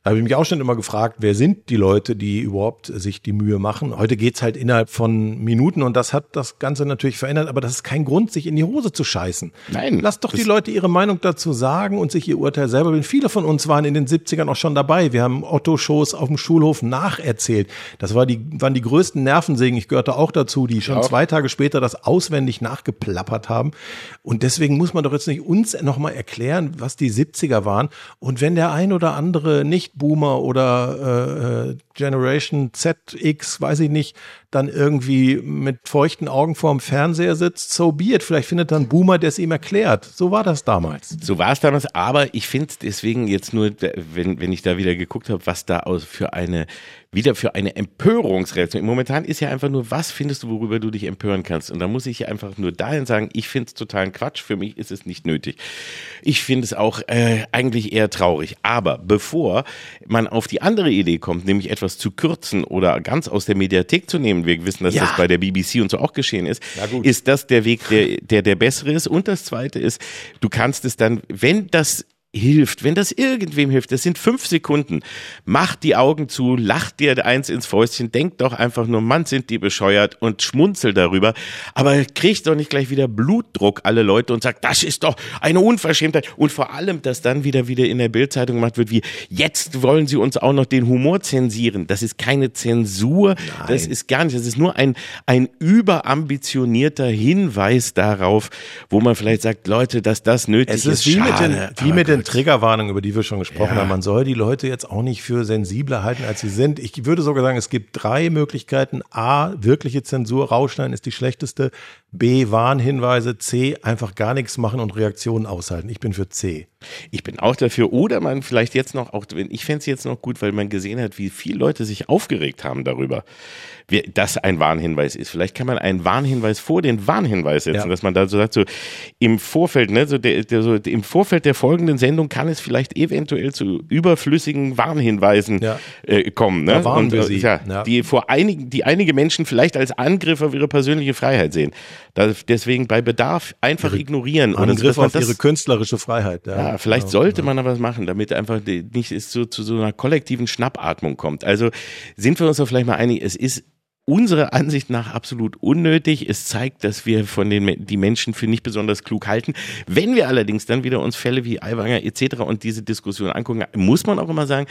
Da habe ich mich auch schon immer gefragt, wer sind die Leute, die überhaupt sich die Mühe machen. Heute geht's halt innerhalb von Minuten und das hat das Ganze natürlich verändert, aber das ist kein Grund, sich in die Hose zu scheißen. Nein. Lass doch die Leute ihre Meinung dazu sagen und sich ihr Urteil selber bilden. Viele von uns waren in den 70ern auch schon dabei. Wir haben Otto-Shows auf dem Schulhof nach nacherzählt. Das war die, waren die größten Nervensägen. Ich gehörte auch dazu, die schon Ja. zwei Tage später das auswendig nachgeplappert haben. Und deswegen muss man doch jetzt nicht uns nochmal erklären, was die 70er waren. Und wenn der ein oder andere Nicht-Boomer oder äh, äh, Generation ZX, weiß ich nicht, dann irgendwie mit feuchten Augen vorm Fernseher sitzt, so be it. Vielleicht findet dann Boomer, der es ihm erklärt. So war das damals. So war es damals, aber ich finde deswegen jetzt nur, wenn, wenn ich da wieder geguckt habe, was da aus für eine, wieder für eine Empörungsreaktion. Momentan ist ja einfach nur, was findest du, worüber du dich empören kannst? Und da muss ich einfach nur dahin sagen, ich finde es totalen Quatsch, für mich ist es nicht nötig. Ich finde es auch äh, eigentlich eher traurig. Aber bevor man auf die andere Idee kommt, nämlich etwas zu kürzen oder ganz aus der Mediathek zu nehmen, wir wissen, dass Ja. das bei der BBC und so auch geschehen ist, ist das der Weg, der, der der bessere ist. Und das zweite ist, du kannst es dann, wenn das hilft, wenn das irgendwem hilft, das sind fünf Sekunden, mach die Augen zu, lach dir eins ins Fäustchen, denk doch einfach nur, Mann, sind die bescheuert und schmunzel darüber, aber krieg doch nicht gleich wieder Blutdruck alle Leute und sag, das ist doch eine Unverschämtheit. Und vor allem, dass dann wieder wieder in der Bildzeitung gemacht wird, wie jetzt wollen sie uns auch noch den Humor zensieren. Das ist keine Zensur, das ist gar nicht, das ist nur ein, ein überambitionierter Hinweis darauf, wo man vielleicht sagt, Leute, dass das nötig Es ist wie mit den, schade, wie mit den gut. Triggerwarnungen, über die wir schon gesprochen Ja. haben. Man soll die Leute jetzt auch nicht für sensibler halten, als sie sind. Ich würde sogar sagen, es gibt drei Möglichkeiten. A, wirkliche Zensur, rausschneiden ist die schlechteste. B, Warnhinweise. C, einfach gar nichts machen und Reaktionen aushalten. Ich bin für C. Ich bin auch dafür. Oder man vielleicht jetzt noch, auch ich fände es jetzt noch gut, weil man gesehen hat, wie viele Leute sich aufgeregt haben darüber, wie, dass ein Warnhinweis ist. Vielleicht kann man einen Warnhinweis vor den Warnhinweis setzen, Ja. dass man da so sagt, so im Vorfeld, ne, so, der, der, so im Vorfeld der folgenden Sendung kann es vielleicht eventuell zu überflüssigen Warnhinweisen Ja. äh, kommen. Ne? Da warnen Und, wir äh, sie. Ja, Ja. Die vor einigen, die einige Menschen vielleicht als Angriff auf ihre persönliche Freiheit sehen. Da, deswegen bei Bedarf einfach ignorieren. Oder Angriff man auf das- ihre künstlerische Freiheit. ja, vielleicht sollte man aber was machen, damit einfach nicht es so, zu so einer kollektiven Schnappatmung kommt. Also sind wir uns doch vielleicht mal einig, es ist unserer Ansicht nach absolut unnötig. Es zeigt, dass wir von den die Menschen für nicht besonders klug halten. Wenn wir allerdings dann wieder uns Fälle wie Aiwanger etc. und diese Diskussion angucken, muss man auch immer sagen,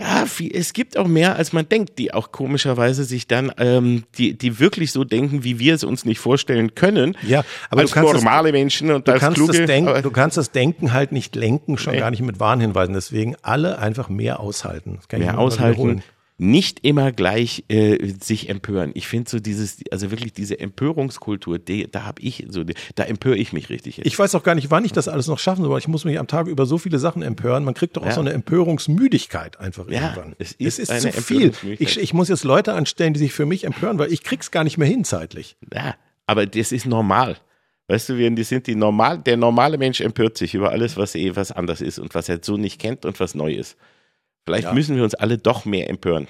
ja, es gibt auch mehr, als man denkt, die auch komischerweise sich dann, ähm, die, die wirklich so denken, wie wir es uns nicht vorstellen können. Ja, aber als du kannst normale Menschen und Du als kannst, kluge. das Denken, du kannst das Denken halt nicht lenken, schon Nee. gar nicht mit Warnhinweisen. Deswegen alle einfach mehr aushalten. Das mehr aushalten. Nicht immer gleich äh, sich empören. Ich finde so dieses, also wirklich diese Empörungskultur, die, da habe ich so, da empöre ich mich richtig. Jetzt. Ich weiß auch gar nicht, wann ich das alles noch schaffen soll. Ich muss mich am Tag über so viele Sachen empören. Man kriegt doch auch Ja. so eine Empörungsmüdigkeit einfach Ja, irgendwann. es ist eine zu viel. Ich, ich muss jetzt Leute anstellen, die sich für mich empören, weil ich krieg's gar nicht mehr hin zeitlich. ja, aber das ist normal. Weißt du, wir die sind die normal, der normale Mensch empört sich über alles, was eh was anders ist und was er so nicht kennt und was neu ist. Vielleicht Ja. müssen wir uns alle doch mehr empören.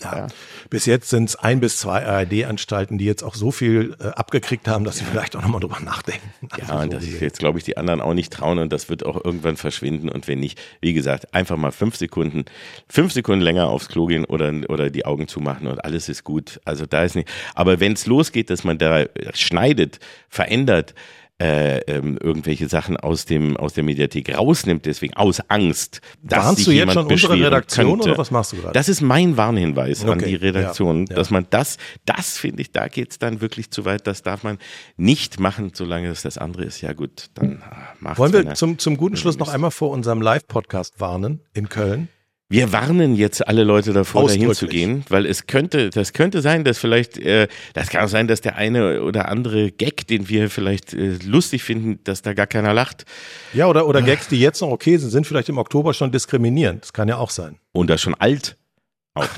Ja. Ja. Bis jetzt sind es ein bis zwei ARD-Anstalten, die jetzt auch so viel äh, abgekriegt haben, dass sie vielleicht auch nochmal drüber nachdenken. Also Ja, und so das gesehen. jetzt, glaube ich, die anderen auch nicht trauen und das wird auch irgendwann verschwinden. Und wenn nicht, wie gesagt, einfach mal fünf Sekunden, fünf Sekunden länger aufs Klo gehen oder, oder die Augen zumachen und alles ist gut. Also da ist nicht. Aber wenn es losgeht, dass man da schneidet, verändert, äh, ähm, irgendwelche Sachen aus dem aus der Mediathek rausnimmt, deswegen aus Angst, dass Warnst sich du jetzt schon unsere Redaktion könnte. oder was machst du gerade? Das ist mein Warnhinweis an Okay, die Redaktion, ja, ja. dass man das, das finde ich, da geht's dann wirklich zu weit. Das darf man nicht machen, solange es das andere ist. Ja gut, dann ah, macht's. Wollen wir zum, zum guten Schluss noch einmal vor unserem Live-Podcast warnen in Köln? Wir warnen jetzt alle Leute davor, dahin zu gehen, weil es könnte, das könnte sein, dass vielleicht, äh, das kann auch sein, dass der eine oder andere Gag, den wir vielleicht äh, lustig finden, dass da gar keiner lacht. Ja, oder, oder Gags, die jetzt noch okay sind, sind vielleicht im Oktober schon diskriminierend. Das kann ja auch sein. Und das schon alt.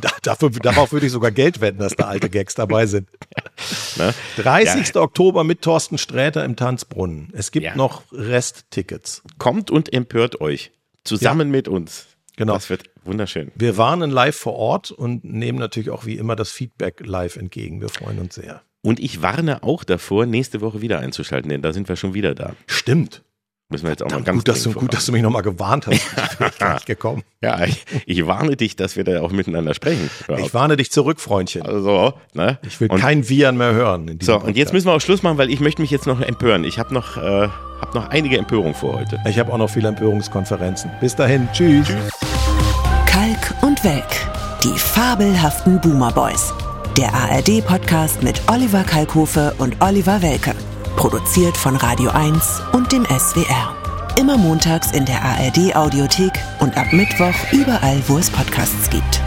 Da, dafür, darauf würde ich sogar Geld wetten, dass da alte Gags dabei sind. Ne? 30. Oktober mit Thorsten Sträter im Tanzbrunnen. Es gibt Ja. noch Resttickets. Kommt und empört euch. Zusammen mit uns. Genau. Das wird wunderschön. Wir warnen live vor Ort und nehmen natürlich auch wie immer das Feedback live entgegen. Wir freuen uns sehr. Und ich warne auch davor, nächste Woche wieder einzuschalten, denn da sind wir schon wieder da. Stimmt. Müssen wir jetzt auch mal Dann ganz gut, dass du, gut, dass du mich nochmal gewarnt hast. Ich bin gar nicht gekommen. Ja, ich, ich warne dich, dass wir da auch miteinander sprechen. Ich warne dich zurück, Freundchen. Also, ne? Ich will und, kein Viren mehr hören. So, und jetzt müssen wir auch Schluss machen, weil ich möchte mich jetzt noch empören. Ich habe noch, äh, hab noch einige Empörungen vor heute. Ich habe auch noch viele Empörungskonferenzen. Bis dahin. Tschüss. Kalk Welk. Die fabelhaften Boomer Boys. Der ARD-Podcast mit Oliver Kalkofe und Oliver Welke. Produziert von Radio 1 und dem SWR. Immer montags in der ARD-Audiothek und ab Mittwoch überall, wo es Podcasts gibt.